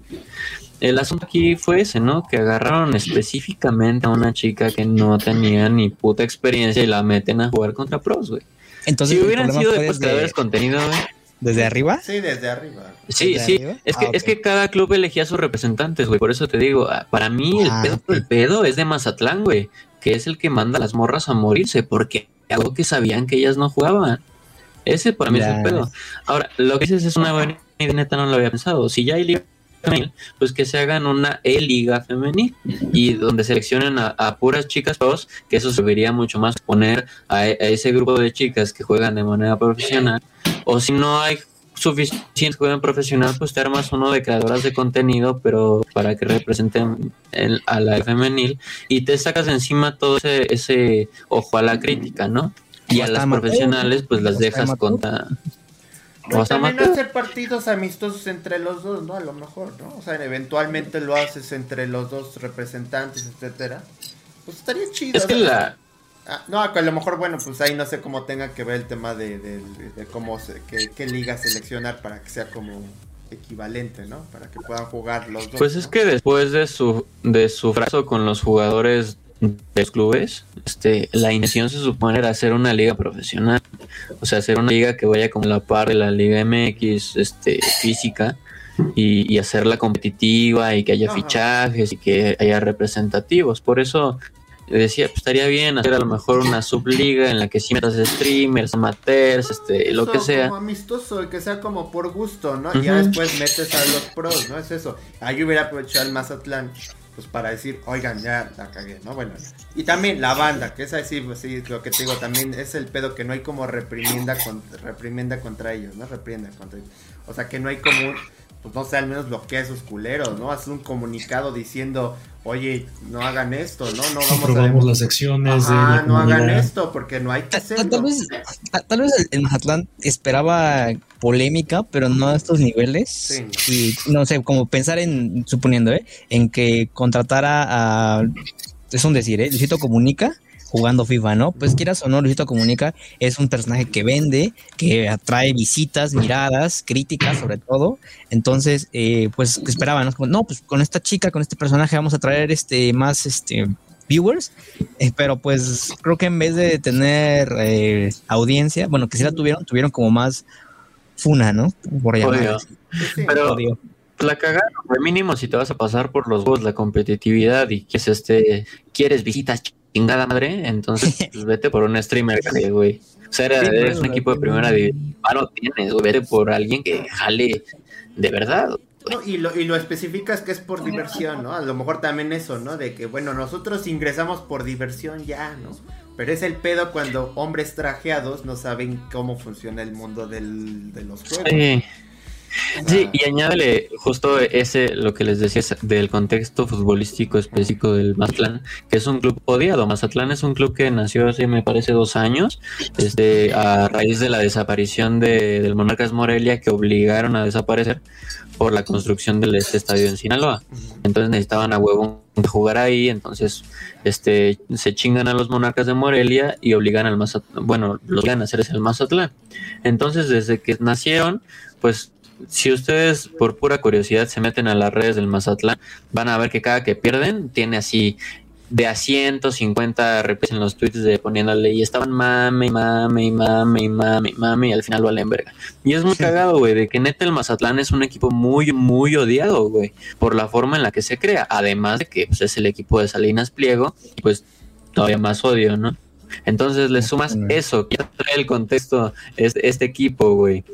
Speaker 1: El asunto aquí fue ese, ¿no? Que agarraron específicamente a una chica que no tenía ni puta experiencia y la meten a jugar contra pros, güey.
Speaker 4: Entonces,
Speaker 1: Si hubieran sido después
Speaker 4: desde,
Speaker 1: de contenido, güey.
Speaker 4: desde arriba.
Speaker 2: Sí, desde arriba.
Speaker 1: Sí,
Speaker 4: ¿Desde
Speaker 1: sí.
Speaker 4: arriba?
Speaker 1: Es que,
Speaker 4: Ah,
Speaker 1: es
Speaker 4: ok.
Speaker 1: que cada club elegía a sus representantes, güey. Por eso te digo, ah, para mí el
Speaker 4: Ah,
Speaker 1: pedo, el pedo es de Mazatlán, güey. Que es el que manda a las morras a morirse. Porque algo que sabían que ellas no jugaban. Ese para mí es el pedo. Ahora, lo que dices es una buena idea, neta no lo había pensado. Si ya hay liga femenil, pues que se hagan una E-Liga femenil y donde seleccionen a, a puras chicas pros, que eso serviría mucho más poner a, e- a ese grupo de chicas que juegan de manera profesional. O si no hay suficiente que jueguen profesional, pues te armas uno de creadoras de contenido, pero para que representen el- a la femenil y te sacas encima todo ese, ese ojo a la crítica, ¿no? Y a las profesionales, pues las dejas contra. O hasta
Speaker 2: también
Speaker 1: amateur.
Speaker 2: hacer partidos amistosos entre los dos, ¿no? A lo mejor, ¿no? O sea, eventualmente lo haces entre los dos representantes, etcétera. Pues estaría chido.
Speaker 1: Es que
Speaker 2: ¿no?
Speaker 1: la.
Speaker 2: Ah, no, a lo mejor, bueno, pues ahí no sé cómo tenga que ver el tema de, de- de cómo se, qué, qué liga seleccionar para que sea como equivalente, ¿no? Para que puedan jugar los dos.
Speaker 1: Pues
Speaker 2: ¿no?
Speaker 1: es que después de su, de su fracaso con los jugadores de los clubes, este, la intención se supone era hacer una liga profesional. O sea, hacer una liga que vaya como la par de la Liga MX, este, física, y, y hacerla competitiva y que haya
Speaker 2: Ajá.
Speaker 1: fichajes y que haya representativos. Por eso decía, pues estaría bien hacer a lo mejor una subliga en la que sí metas streamers, amateurs, este, lo que sea.
Speaker 2: Como amistoso, y que sea como por gusto, ¿no? Y ya después metes a los pros, ¿no? Es eso. Ahí hubiera aprovechado el Mazatlán, pues para decir, oigan, ya la cagué, ¿no? Bueno, y también la banda, que es así, pues sí, lo que te digo, también es el pedo que no hay como reprimienda, con, reprimienda contra ellos, ¿no? Reprienda contra ellos. O sea, que no hay como, pues no sé, al menos bloquea a esos culeros, ¿no? Haces un comunicado diciendo, oye, no hagan esto, ¿no? No vamos a...
Speaker 3: Aprobamos las secciones la
Speaker 2: no hagan esto, porque no hay que
Speaker 4: ta-
Speaker 2: hacerlo.
Speaker 4: Tal vez, ta- tal vez el- el Mazatlán esperaba polémica, pero no a estos niveles.
Speaker 2: Sí.
Speaker 4: Y no sé, como pensar en, suponiendo, ¿eh? En que contratara a. Es un decir, ¿eh? Luisito Comunica jugando FIFA, ¿no? Pues quieras o no, Luisito Comunica es un personaje que vende, que atrae visitas, miradas, críticas sobre todo. Entonces, eh, pues esperaban, ¿no? Como, no, pues con esta chica, con este personaje vamos a traer este más este viewers, eh, pero pues creo que en vez de tener eh, audiencia, bueno, que sí la tuvieron, tuvieron como más funa, ¿no? Por llamar.
Speaker 1: Pero-
Speaker 4: Odio.
Speaker 1: La cagaron, de mínimo si te vas a pasar por los huevos la competitividad y que es este, quieres visitas chingada madre, entonces pues, vete por un streamer, güey. O sea, eres, eres un equipo de primera división, no tienes, güey, vete por alguien que jale de verdad.
Speaker 2: No, y, lo, y lo especificas que es por diversión, ¿no? A lo mejor también eso, ¿no? De que, bueno, nosotros ingresamos por diversión ya, ¿no? Pero es el pedo cuando hombres trajeados no saben cómo funciona el mundo del, de los juegos.
Speaker 1: Sí. Sí, y añádele justo ese, lo que les decía del contexto futbolístico específico del Mazatlán, que es un club odiado. Mazatlán es un club que nació hace, me parece, dos años, este, a raíz de la desaparición de, del Monarcas Morelia, que obligaron a desaparecer por la construcción del este estadio en Sinaloa. Entonces necesitaban a huevo jugar ahí, entonces este se chingan a los monarcas de Morelia y obligan al Mazatlán, bueno, los obligan a hacer el Mazatlán. Entonces, desde que nacieron, pues si ustedes por pura curiosidad se meten a las redes del Mazatlán, van a ver que cada que pierden tiene así de a 150 reps en los tweets de poniéndole y estaban mame, mame, mame, mame, mame y al final valen verga. Y es muy cagado, güey, de que neta el Mazatlán es un equipo muy, muy odiado, güey, por la forma en la que se crea. Además de que pues, es el equipo de Salinas Pliego, pues todavía más odio, ¿no? Entonces le sumas eso, que trae el contexto este, este equipo, güey.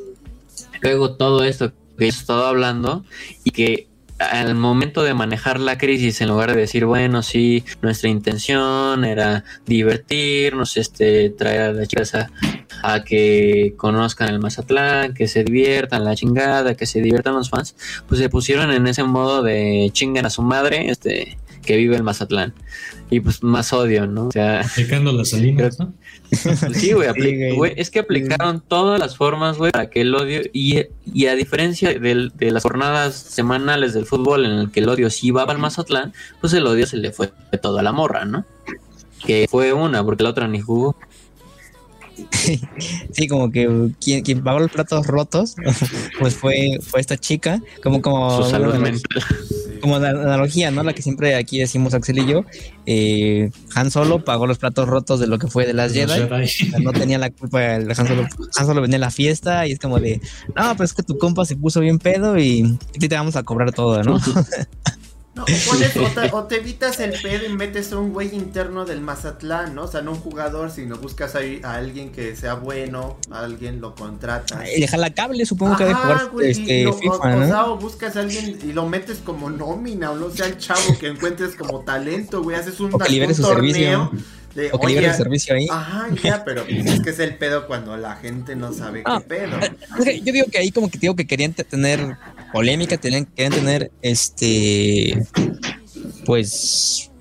Speaker 1: Luego todo esto que he estado hablando y que al momento de manejar la crisis, en lugar de decir, bueno, sí, nuestra intención era divertirnos, este, traer a las chicas a, a, que conozcan el Mazatlán, que se diviertan la chingada, que se diviertan los fans, pues se pusieron en ese modo de chingan a su madre, este, que vive el Mazatlán. Y pues más odio, ¿no? O sea,
Speaker 3: aplicando las salinas, ¿no?
Speaker 1: Sí, güey, sí, es que aplicaron todas las formas, güey, para que el odio, y, y a diferencia de, de, las jornadas semanales del fútbol en el que el odio sí iba al Mazatlán, pues el odio se le fue de toda la morra, ¿no? Que fue una, porque la otra ni jugó.
Speaker 4: Sí, como que quien, quien pagó los platos rotos, pues fue, fue esta chica, como como,
Speaker 1: Su salud mental.
Speaker 4: Como la analogía, ¿no? La que siempre aquí decimos Axel y yo, eh, Han Solo pagó los platos rotos de lo que fue de las Jedi, o sea, no tenía la culpa, el Han Solo, Han Solo venía a la fiesta y es como de, no, pero es que tu compa se puso bien pedo y aquí te vamos a cobrar todo, ¿no?
Speaker 2: No, o, pones, o, te, o, te, evitas el pedo y metes a un güey interno del Mazatlán, ¿no? O sea, no un jugador, sino buscas a alguien que sea bueno, a alguien lo contratas.
Speaker 4: Y deja la cable, supongo Ajá, que de jugar
Speaker 2: güey,
Speaker 4: este,
Speaker 2: lo,
Speaker 4: FIFA,
Speaker 2: o,
Speaker 4: ¿no?
Speaker 2: o, sea, o buscas a alguien y lo metes como nómina, o no sea el chavo que encuentres como talento, güey, haces un,
Speaker 4: o que libere
Speaker 2: un
Speaker 4: su
Speaker 2: torneo.
Speaker 4: Servicio.
Speaker 2: De,
Speaker 4: o que libere el servicio ahí.
Speaker 2: Ajá, ya, pero es que es el pedo cuando la gente no sabe ah, qué pedo.
Speaker 4: Yo digo que ahí como que digo que querían tener polémica, tenían, querían tener este pues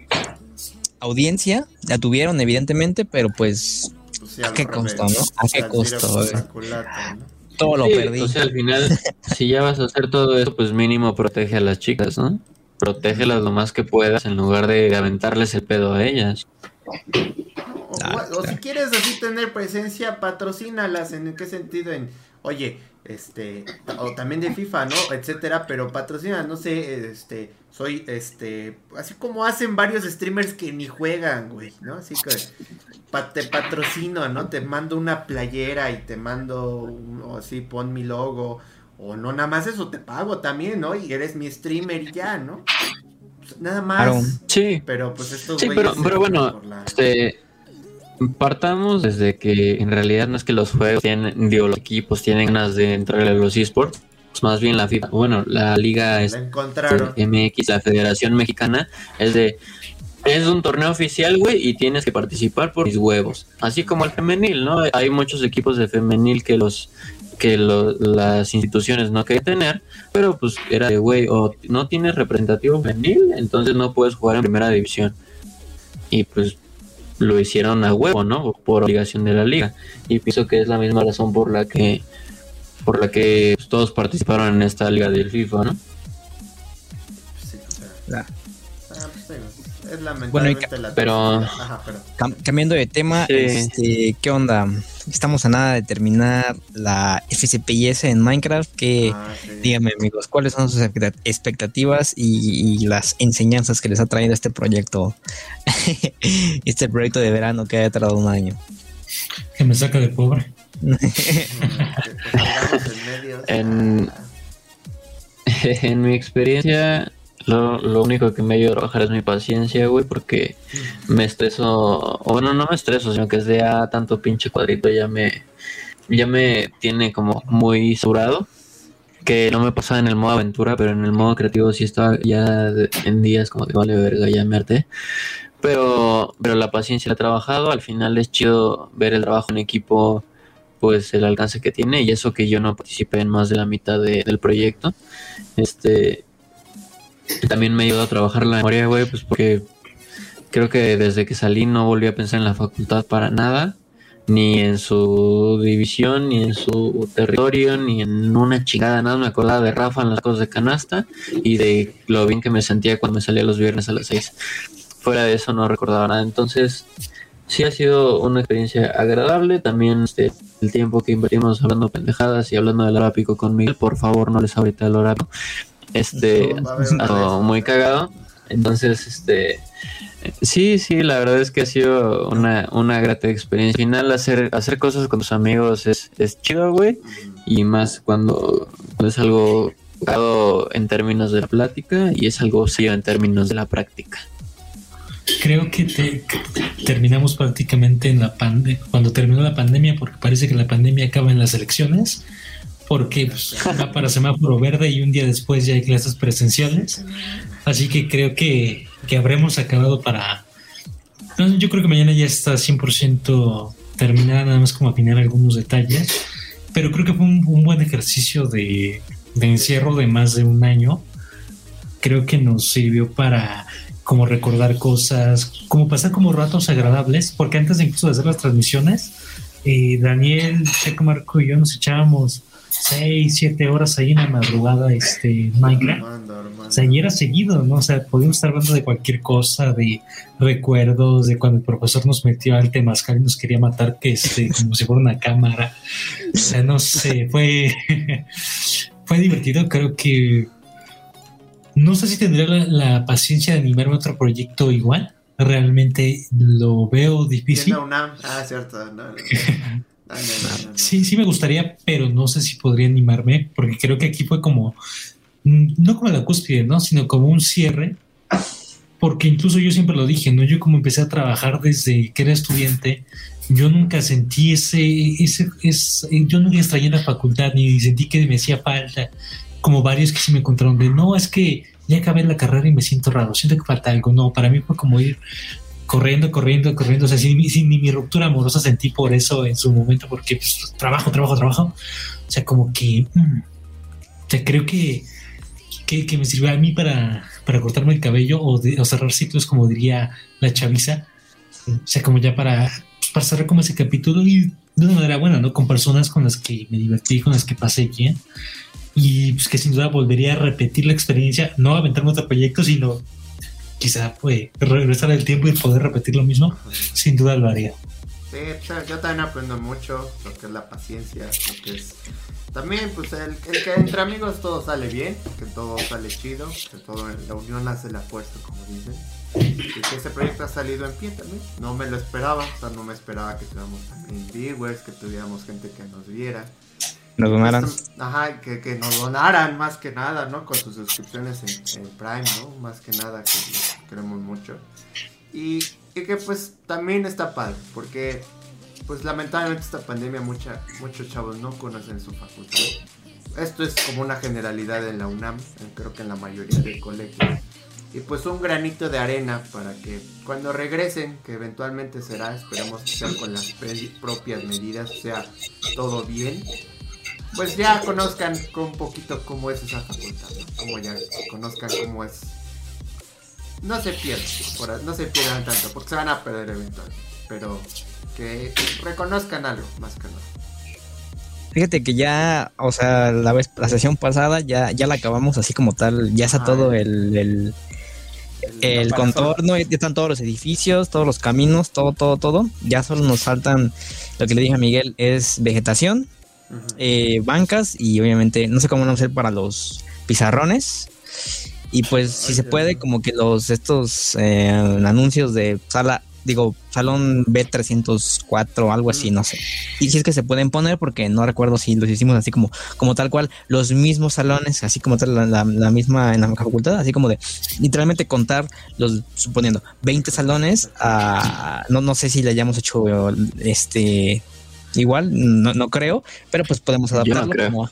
Speaker 4: audiencia, la tuvieron evidentemente, pero pues,
Speaker 2: pues sí,
Speaker 4: ¿a qué costo, no? ¿A qué costo?
Speaker 2: ¿no?
Speaker 4: Todo lo
Speaker 1: sí,
Speaker 4: perdí.
Speaker 1: O sea, al final, si ya vas a hacer todo eso, pues mínimo protege a las chicas, ¿no? Protégelas lo más que puedas en lugar de aventarles el pedo a ellas.
Speaker 2: O, claro, o, o si quieres así tener presencia, patrocínalas. ¿En qué sentido? En, oye, este, o también de FIFA, ¿no? Etcétera, pero patrocina, no sé, este, soy, este, así como hacen varios streamers que ni juegan, güey, ¿no? Así que pa te patrocino, ¿no? Te mando una playera y te mando, un, o así, pon mi logo, o no, nada más eso te pago también, ¿no? Y eres mi streamer y ya, ¿no? Pues nada más.
Speaker 1: Claro. Sí.
Speaker 2: Pero pues estos
Speaker 1: Sí, pero, pero bueno, la... este partamos desde que en realidad no es que los juegos tienen, digo, los equipos tienen ganas de entrar a los esports, más bien la FIFA, bueno, la liga es MX, la Federación Mexicana, es de es un torneo oficial, güey, y tienes que participar por mis huevos. Así como el femenil, ¿no? Hay muchos equipos de femenil que los que lo, las instituciones no quieren tener, pero pues era de, güey, o no tienes representativo femenil, entonces no puedes jugar en primera división. Y pues lo hicieron a huevo, ¿no? Por obligación de la liga. Y pienso que es la misma razón por la que por la que todos participaron en esta liga del FIFA, ¿no?
Speaker 2: Sí, claro. Es lamentablemente
Speaker 1: bueno,
Speaker 2: la
Speaker 1: pero
Speaker 2: Ajá, pero...
Speaker 4: Cam cambiando de tema,
Speaker 1: Sí.
Speaker 4: este, ¿qué onda? Estamos a nada de terminar la FCPS en Minecraft. Que,
Speaker 2: Ah, sí.
Speaker 4: díganme, amigos, ¿cuáles son sus expectat- expectativas y, y las enseñanzas que les ha traído este proyecto? este proyecto de verano que ha tardado un año.
Speaker 3: Que me saca de pobre.
Speaker 2: En
Speaker 1: mi experiencia, lo, lo único que me ayuda a trabajar es mi paciencia, güey, porque me estreso, o bueno, no me estreso, sino que es de ah, tanto pinche cuadrito ya me, ya me tiene como muy saturado, que no me pasaba en el modo aventura, pero en el modo creativo sí estaba ya en días como de vale verga, ya me harté. pero, pero la paciencia la he trabajado. Al final es chido ver el trabajo en equipo, pues el alcance que tiene y eso que yo no participé en más de la mitad de- del proyecto. Este también me ayudó a trabajar la memoria, güey, pues porque creo que desde que salí no volví a pensar en la facultad para nada, ni en su división, ni en su territorio, ni en una chingada, nada. Me acordaba de Rafa en las cosas de canasta y de lo bien que me sentía cuando me salía los viernes a las 6. Fuera de eso no recordaba nada. Entonces, sí ha sido una experiencia agradable. También este, el tiempo que invertimos hablando pendejadas y hablando del hora pico con Miguel, por favor, no les ahorita el hora pico. Este, muy cagado. Entonces, este, sí, sí, la verdad es que ha sido una, una grata experiencia. Al final, hacer, hacer cosas con tus amigos es, es chido, güey. Y más cuando, cuando es algo cagado en términos de la plática y es algo serio en términos de la práctica.
Speaker 3: Creo que, te- que terminamos prácticamente en la pandemia, cuando terminó la pandemia, porque parece que la pandemia acaba en las elecciones, porque pues, va para semáforo verde y un día después ya hay clases presenciales. Así que creo que, que habremos acabado para... Yo creo que mañana ya está 100% terminada, nada más como afinar algunos detalles, pero creo que fue un, buen ejercicio de, encierro de más de un año. Creo que nos sirvió para como recordar cosas, como pasar como ratos agradables, porque antes incluso de hacer las transmisiones, eh, Daniel, Checo, Marco y yo nos echábamos seis, siete horas ahí en la madrugada, este, Minecraft.
Speaker 2: Armando, Armando.
Speaker 3: O sea, y era seguido, ¿no? O sea, podíamos estar hablando de cualquier cosa, de recuerdos, de cuando el profesor nos metió al temazcal y nos quería matar, que este, como si fuera una cámara. O sea, no sé, fue, fue divertido. Creo que no sé si tendría la, la paciencia de animarme a otro proyecto igual. Realmente lo veo difícil.
Speaker 2: Ah, cierto. No, no, no.
Speaker 3: Sí, sí me gustaría, pero no sé si podría animarme, porque creo que aquí fue como, mm, no como la cúspide, ¿no? Sino como un cierre, porque incluso yo siempre lo dije, ¿no? Yo como empecé a trabajar desde que era estudiante, yo nunca sentí ese, ese, ese yo nunca extrañé la facultad, ni sentí que me hacía falta, como varios que sí me encontraron de, no, es que ya acabé la carrera y me siento raro, siento que falta algo, no, para mí fue como ir corriendo, corriendo, corriendo. O sea, sin, sin ni mi ruptura amorosa sentí por eso en su momento, porque pues, trabajo, trabajo, trabajo. O sea, como que. mm, o sea, creo que, que, que me sirvió a mí para, para cortarme el cabello o, de- o cerrar ciclos, como diría la chaviza. O sea, como ya para, pues, para cerrar como ese capítulo y de una manera buena, ¿no? Con personas con las que me divertí, con las que pasé bien. Y pues que sin duda volvería a repetir la experiencia, no aventarme otro proyecto, sino quizá pues regresar el tiempo y poder repetir lo mismo, sin duda lo haría.
Speaker 2: Sí, yo también aprendo mucho lo que es la paciencia, lo que es también pues el, el que entre amigos todo sale bien, que todo sale chido, que todo la unión hace la fuerza como dicen. Y que este proyecto ha salido en pie también. No me lo esperaba, o sea, no me esperaba que tuviéramos también viewers, que tuviéramos gente que nos viera.
Speaker 4: Nos donaran.
Speaker 2: Ajá, que, que nos donaran más que nada, ¿no? Con sus suscripciones en, en Prime, ¿no? Más que nada, que queremos mucho. Y, y que pues también está padre, porque pues lamentablemente esta pandemia mucha, muchos chavos no conocen su facultad. Esto es como una generalidad en la UNAM, en- creo que en la mayoría de colegios. Y pues un granito de arena para que cuando regresen, que eventualmente será, esperemos que sea con las propias medidas, sea todo bien, pues ya conozcan un poquito cómo es esa facultad, ¿no? como ya conozcan cómo es. No se pierdan, no se pierdan tanto, porque se van a perder eventualmente, pero que reconozcan algo, más que nada.
Speaker 4: Fíjate que ya, o sea, la vez, la sesión pasada ya, ya la acabamos así como tal, ya está
Speaker 2: Ah,
Speaker 4: todo el, el, el contorno, ya están todos los edificios, todos los caminos, todo, todo, todo. Ya solo nos faltan, lo que le dije a Miguel, es vegetación, Eh, bancas y obviamente, no sé cómo vamos a hacer para los pizarrones. Y pues si se puede, como que los estos eh, anuncios de sala, digo, salón B304 algo así, no sé. Y si es que se pueden poner, porque no recuerdo si los hicimos así como, como tal cual, los mismos salones, así como tal, la, la- la misma en la facultad, así como de literalmente contar los, suponiendo, 20 salones, a, no, no sé si le hayamos hecho este igual, no, no creo, pero pues podemos
Speaker 1: no
Speaker 4: adaptarlo como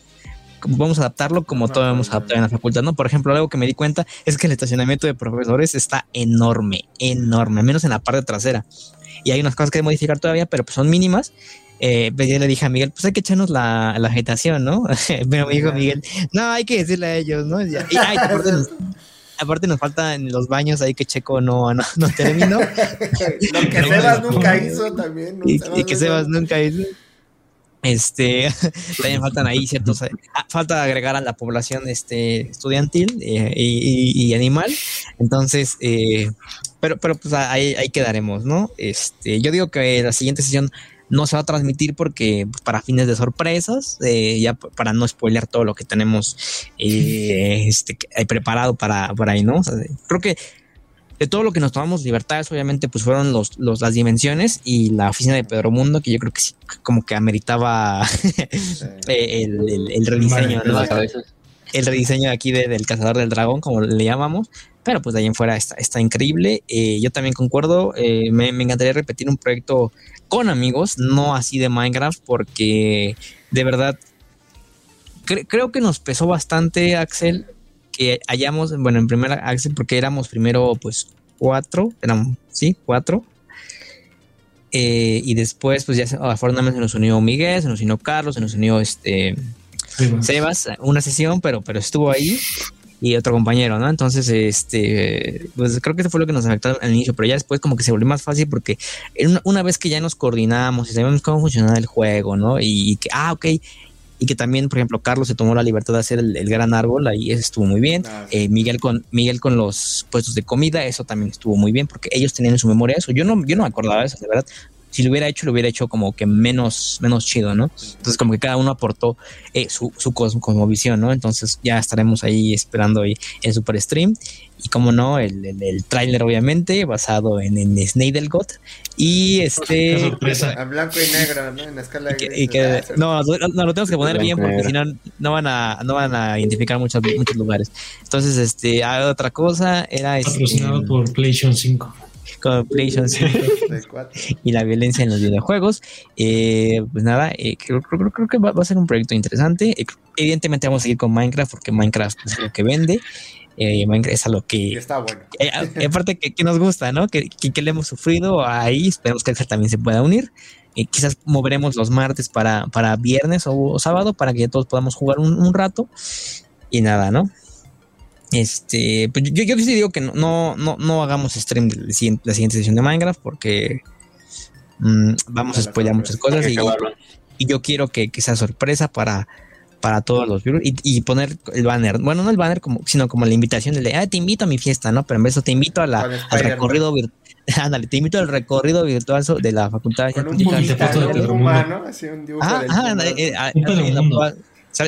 Speaker 4: vamos a adaptarlo como todo hemos adaptado en la facultad, ¿no? Por ejemplo, algo que me di cuenta es que el estacionamiento de profesores está enorme, enorme, menos en la parte trasera. Y hay unas cosas que modificar todavía, pero pues son mínimas. Eh, pues yo le dije a Miguel, pues hay que echarnos la, la agitación, ¿no? pero me dijo Miguel, no, hay que decirle a ellos, ¿no? Y, ay, aparte nos falta en los baños ahí que Checo no, no, no terminó.
Speaker 2: Lo que Sebas nunca hizo también.
Speaker 4: y,
Speaker 2: Sebas
Speaker 4: y que Sebas nunca hizo. Este, también faltan ahí ciertos, ah, falta agregar a la población este, estudiantil eh, y, y- y animal. Entonces, eh, pero, pero pues ahí, ahí quedaremos, ¿no? Este, yo digo que la siguiente sesión no se va a transmitir porque pues, para fines de sorpresas, eh, ya para no spoilear todo lo que tenemos eh, este, hay preparado para, para ahí, ¿no? O sea, creo que de todo lo que nos tomamos libertades, obviamente, pues fueron los, los, las dimensiones y la oficina de Pedro Mundo, que yo creo que sí, como que ameritaba eh, el, el- el rediseño,
Speaker 3: Vale,
Speaker 4: ¿no? El rediseño aquí de- del cazador del dragón, como le llamamos, pero pues de ahí en fuera está, está increíble. Eh, yo también concuerdo, eh, me, encantaría repetir un proyecto con amigos, no así de Minecraft, porque de verdad cre- creo que nos pesó bastante, Axel, que hayamos, bueno, en primera, Axel, porque éramos primero pues cuatro, éramos, sí, cuatro. Eh, y después, pues ya afortunadamente se nos unió Miguel, se nos unió Carlos, se nos unió este
Speaker 3: Sebas.
Speaker 4: Sebas, una sesión, pero, pero estuvo ahí y otro compañero, ¿no? Entonces, este, pues creo que eso fue lo que nos afectó al inicio, pero ya después como que se volvió más fácil porque una, una vez que ya nos coordinamos y sabemos cómo funcionaba el juego, ¿no? Y, que, ah, ok, y que también, por ejemplo, Carlos se tomó la libertad de hacer el, el gran árbol, ahí eso estuvo muy bien.
Speaker 2: Ah, sí.
Speaker 4: Eh, Miguel con Miguel con los puestos de comida, eso también estuvo muy bien porque ellos tenían en su memoria eso. Yo no, yo no me acordaba de eso, de verdad. Si lo hubiera hecho, lo hubiera hecho como que menos, menos chido, ¿no? Entonces, como que cada uno aportó eh, su, su cos- cosmovisión, ¿no? Entonces, ya estaremos ahí esperando ahí el super stream. Y como no, el, el, el tráiler, obviamente, basado en, en. Y
Speaker 3: Qué
Speaker 4: este.
Speaker 3: sorpresa.
Speaker 2: A blanco y negro, ¿no? En la escala
Speaker 4: y que-
Speaker 2: gris.
Speaker 4: y que-
Speaker 2: Ah,
Speaker 4: no, no, no, lo tenemos que poner bien porque si no, no van a, no van a identificar muchos, muchos lugares. Entonces, este, hay otra cosa era este,
Speaker 3: Patrocinado por PlayStation 5.
Speaker 4: Con PlayStation 5
Speaker 2: De cuatro.
Speaker 4: y la violencia en los videojuegos. Eh, pues nada, eh, creo, creo- creo que va, va a ser un proyecto interesante. Eh, evidentemente vamos a seguir con Minecraft porque Minecraft es lo que vende. Eh, Minecraft es a lo que...
Speaker 2: está bueno.
Speaker 4: eh, aparte que, que nos gusta, ¿no? Que, que, que le hemos sufrido ahí. Esperemos que Axel también se pueda unir. Eh, quizás moveremos los martes para, para viernes o, o sábado para que todos podamos jugar un, un rato. Y nada, ¿no? Este, pues yo, yo sí digo que no, no, no, no hagamos stream de la siguiente, la siguiente sesión de Minecraft porque mm, vamos a spoiler muchas cosas y, yo quiero que, que sea sorpresa para, para todos los viewers y, y poner el banner, bueno, no el banner como, sino como la invitación de, ah, te invito a mi fiesta, ¿no? Pero en vez de eso te invito a la, al recorrido virtual. Ándale, te invito al recorrido virtual de la facultad de Ah,
Speaker 2: del
Speaker 4: eh, ah,
Speaker 3: Mundo.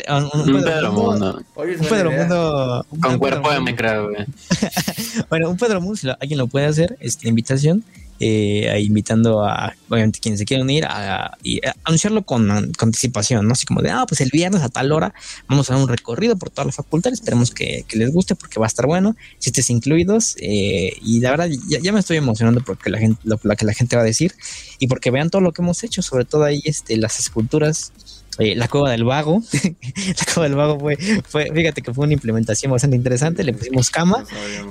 Speaker 4: Un Un Pedro
Speaker 1: Pedro
Speaker 4: Mundo, un Pedro. Mundo, un
Speaker 1: Con
Speaker 4: Pedro
Speaker 1: cuerpo de. Minecraft, güey.
Speaker 4: Bueno, un Pedro Mundo, si lo- alguien lo puede hacer, es la invitación, eh, ahí invitando a, obviamente, quienes se quieran unir, a, y a anunciarlo con, con anticipación, ¿no? Así como de, ah, pues el viernes a tal hora vamos a dar un recorrido por toda la facultad, esperemos que, que les guste porque va a estar bueno, chistes incluidos, eh, y la verdad ya, ya me estoy emocionando porque la gente, lo, lo que la gente va a decir, y porque vean todo lo que hemos hecho, sobre todo ahí este, las esculturas. Eh, la cueva del vago, la cueva del vago fue, fue, fíjate que fue una implementación bastante interesante, le pusimos cama,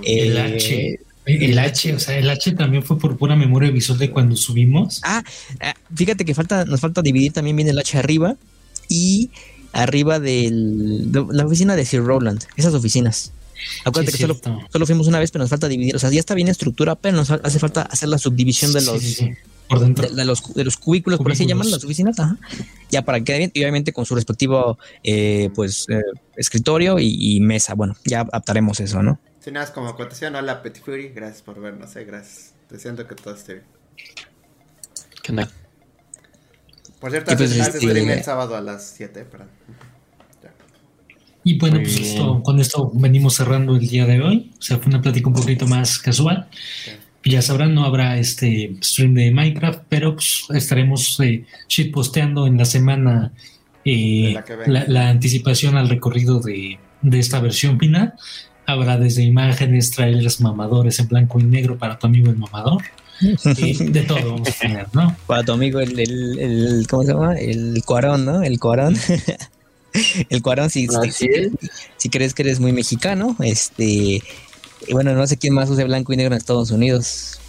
Speaker 4: eh,
Speaker 3: El H. El H, o sea, el H también fue por pura memoria visual de cuando subimos.
Speaker 4: Ah, ah, fíjate que falta, nos falta dividir también bien el H arriba y arriba del, de la oficina de Sir Rowland, esas oficinas. Acuérdate
Speaker 3: Sí,
Speaker 4: que solo, solo fuimos una vez, pero nos falta dividir. O sea, ya está bien estructura, pero nos hace falta hacer la subdivisión de
Speaker 3: Sí,
Speaker 4: los,
Speaker 3: sí, sí, por dentro.
Speaker 4: de, de los, de los cubículos, por así
Speaker 3: Cubículos.
Speaker 4: llaman las oficinas. Ajá. Ya para que quede bien, y obviamente con su respectivo eh, pues eh, escritorio y, y mesa. Bueno, ya adaptaremos eso, ¿no?
Speaker 2: Si nada, más como acotación, hola Petit Fury, gracias por vernos, eh, gracias. Deseando que todo esté bien.
Speaker 1: ¿Qué onda?
Speaker 2: Por cierto,
Speaker 4: pues,
Speaker 2: haces
Speaker 4: este-
Speaker 2: stream el sábado a las 7, perdón.
Speaker 3: Y bueno,
Speaker 1: Muy
Speaker 3: pues esto, con esto venimos cerrando el día de hoy. O sea, fue una plática un poquito más casual. Ya sabrán, no habrá este stream de Minecraft, pero pues, estaremos eh, shitposteando en la semana eh,
Speaker 2: la
Speaker 3: la, la anticipación al recorrido de, de esta versión final. Habrá desde imágenes, trailers mamadores en blanco y negro para tu amigo el mamador. Y de todo vamos a tener, ¿no?
Speaker 4: Para tu amigo el, el, el- ¿cómo se llama? El cuarón, ¿no? El cuarón. El Cuarón, si, si,
Speaker 1: es.
Speaker 4: si crees que eres muy mexicano, este, y bueno, no sé quién más usa blanco y negro en Estados Unidos.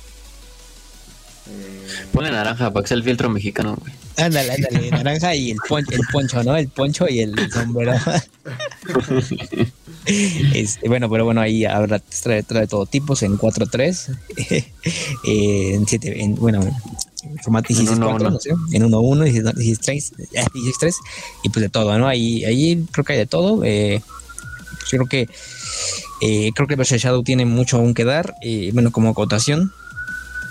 Speaker 2: Eh,
Speaker 1: Ponle naranja para que sea el filtro mexicano, güey.
Speaker 4: Ándale, ándale, naranja y el, pon- el poncho, ¿no? El poncho y el sombrero. Este, bueno, pero bueno, ahí habrá trae, trae todo tipos en 4.3, eh, en 7, en, bueno, en formato
Speaker 1: En
Speaker 4: 16.4,
Speaker 1: 1.1.
Speaker 4: no sé, en 1.1, 16.3, eh, 16.3, y pues de todo, ¿no? Ahí, ahí creo que hay de todo. Eh, pues yo creo que eh, creo que Versus Shadow tiene mucho aún que dar. eh, bueno, como acotación,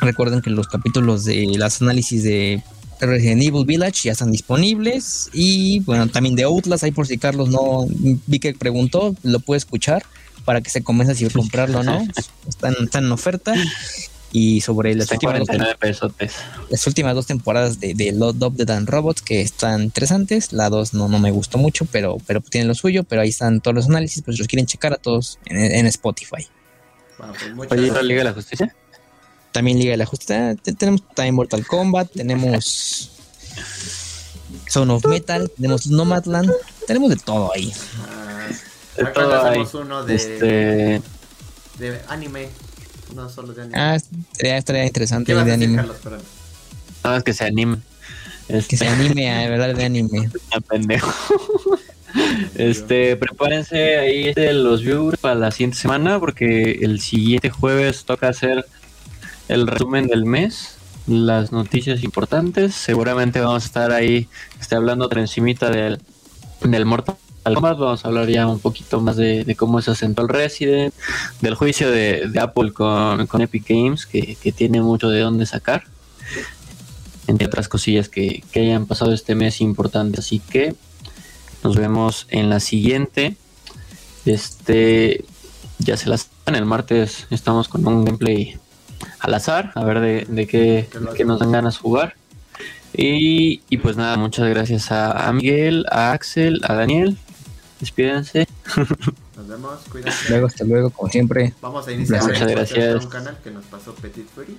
Speaker 4: recuerden que los capítulos de las análisis de Resident Evil Village ya están disponibles. Y bueno, también de Outlast, ahí por si Carlos no vi que preguntó, lo puede escuchar para que se convenza si comprarlo o no. Están, están en oferta. Y sobre las últimas, dos,
Speaker 1: 49 pesotes.
Speaker 4: las últimas dos temporadas de, de Love Dove de Dan Robots que están interesantes. La 2 no, no me gustó mucho, pero, pero tiene lo suyo. Pero ahí están todos los análisis, pues si los quieren checar a todos en, en Spotify.
Speaker 2: bueno, pues muchas
Speaker 1: Oye, ¿y la
Speaker 2: gracias.
Speaker 1: Liga de la Justicia?
Speaker 4: También Liga de la Justicia. te- Tenemos también Mortal Kombat. Tenemos Zone of Metal. Tenemos Nomadland. Tenemos de todo ahí.
Speaker 2: Ah,
Speaker 1: De todo
Speaker 2: uno de,
Speaker 1: Este,
Speaker 2: de anime. No solo de anime.
Speaker 4: Ah, estaría, estaría interesante
Speaker 2: ¿Qué vas a
Speaker 4: de anime.
Speaker 2: Carlos?
Speaker 1: Nada más que se animen.
Speaker 4: Que
Speaker 1: Este,
Speaker 4: se anime a hablar de anime.
Speaker 1: a pendejo. Este, prepárense ahí de los viewers para la siguiente semana porque el siguiente jueves toca hacer el resumen del mes, las noticias importantes. Seguramente vamos a estar ahí este, hablando por encimita del, del Mortal Kombat. Vamos a hablar ya un poquito más de, cómo se asentó el Resident, del juicio de, Apple con, Epic Games, que, tiene mucho de dónde sacar. Entre otras cosillas que, que hayan pasado este mes importantes. Así que nos vemos en la siguiente. Este, ya se las en el martes estamos con un gameplay al azar, a ver de, de qué, de nos dan ganas jugar. Y, y pues nada, muchas gracias a Miguel, a Axel, a Daniel. Despídense.
Speaker 2: Nos vemos, cuídense.
Speaker 4: Luego, hasta luego, como siempre.
Speaker 2: Vamos a iniciar
Speaker 1: Muchas gracias.
Speaker 2: un canal que nos pasó Petit Fury.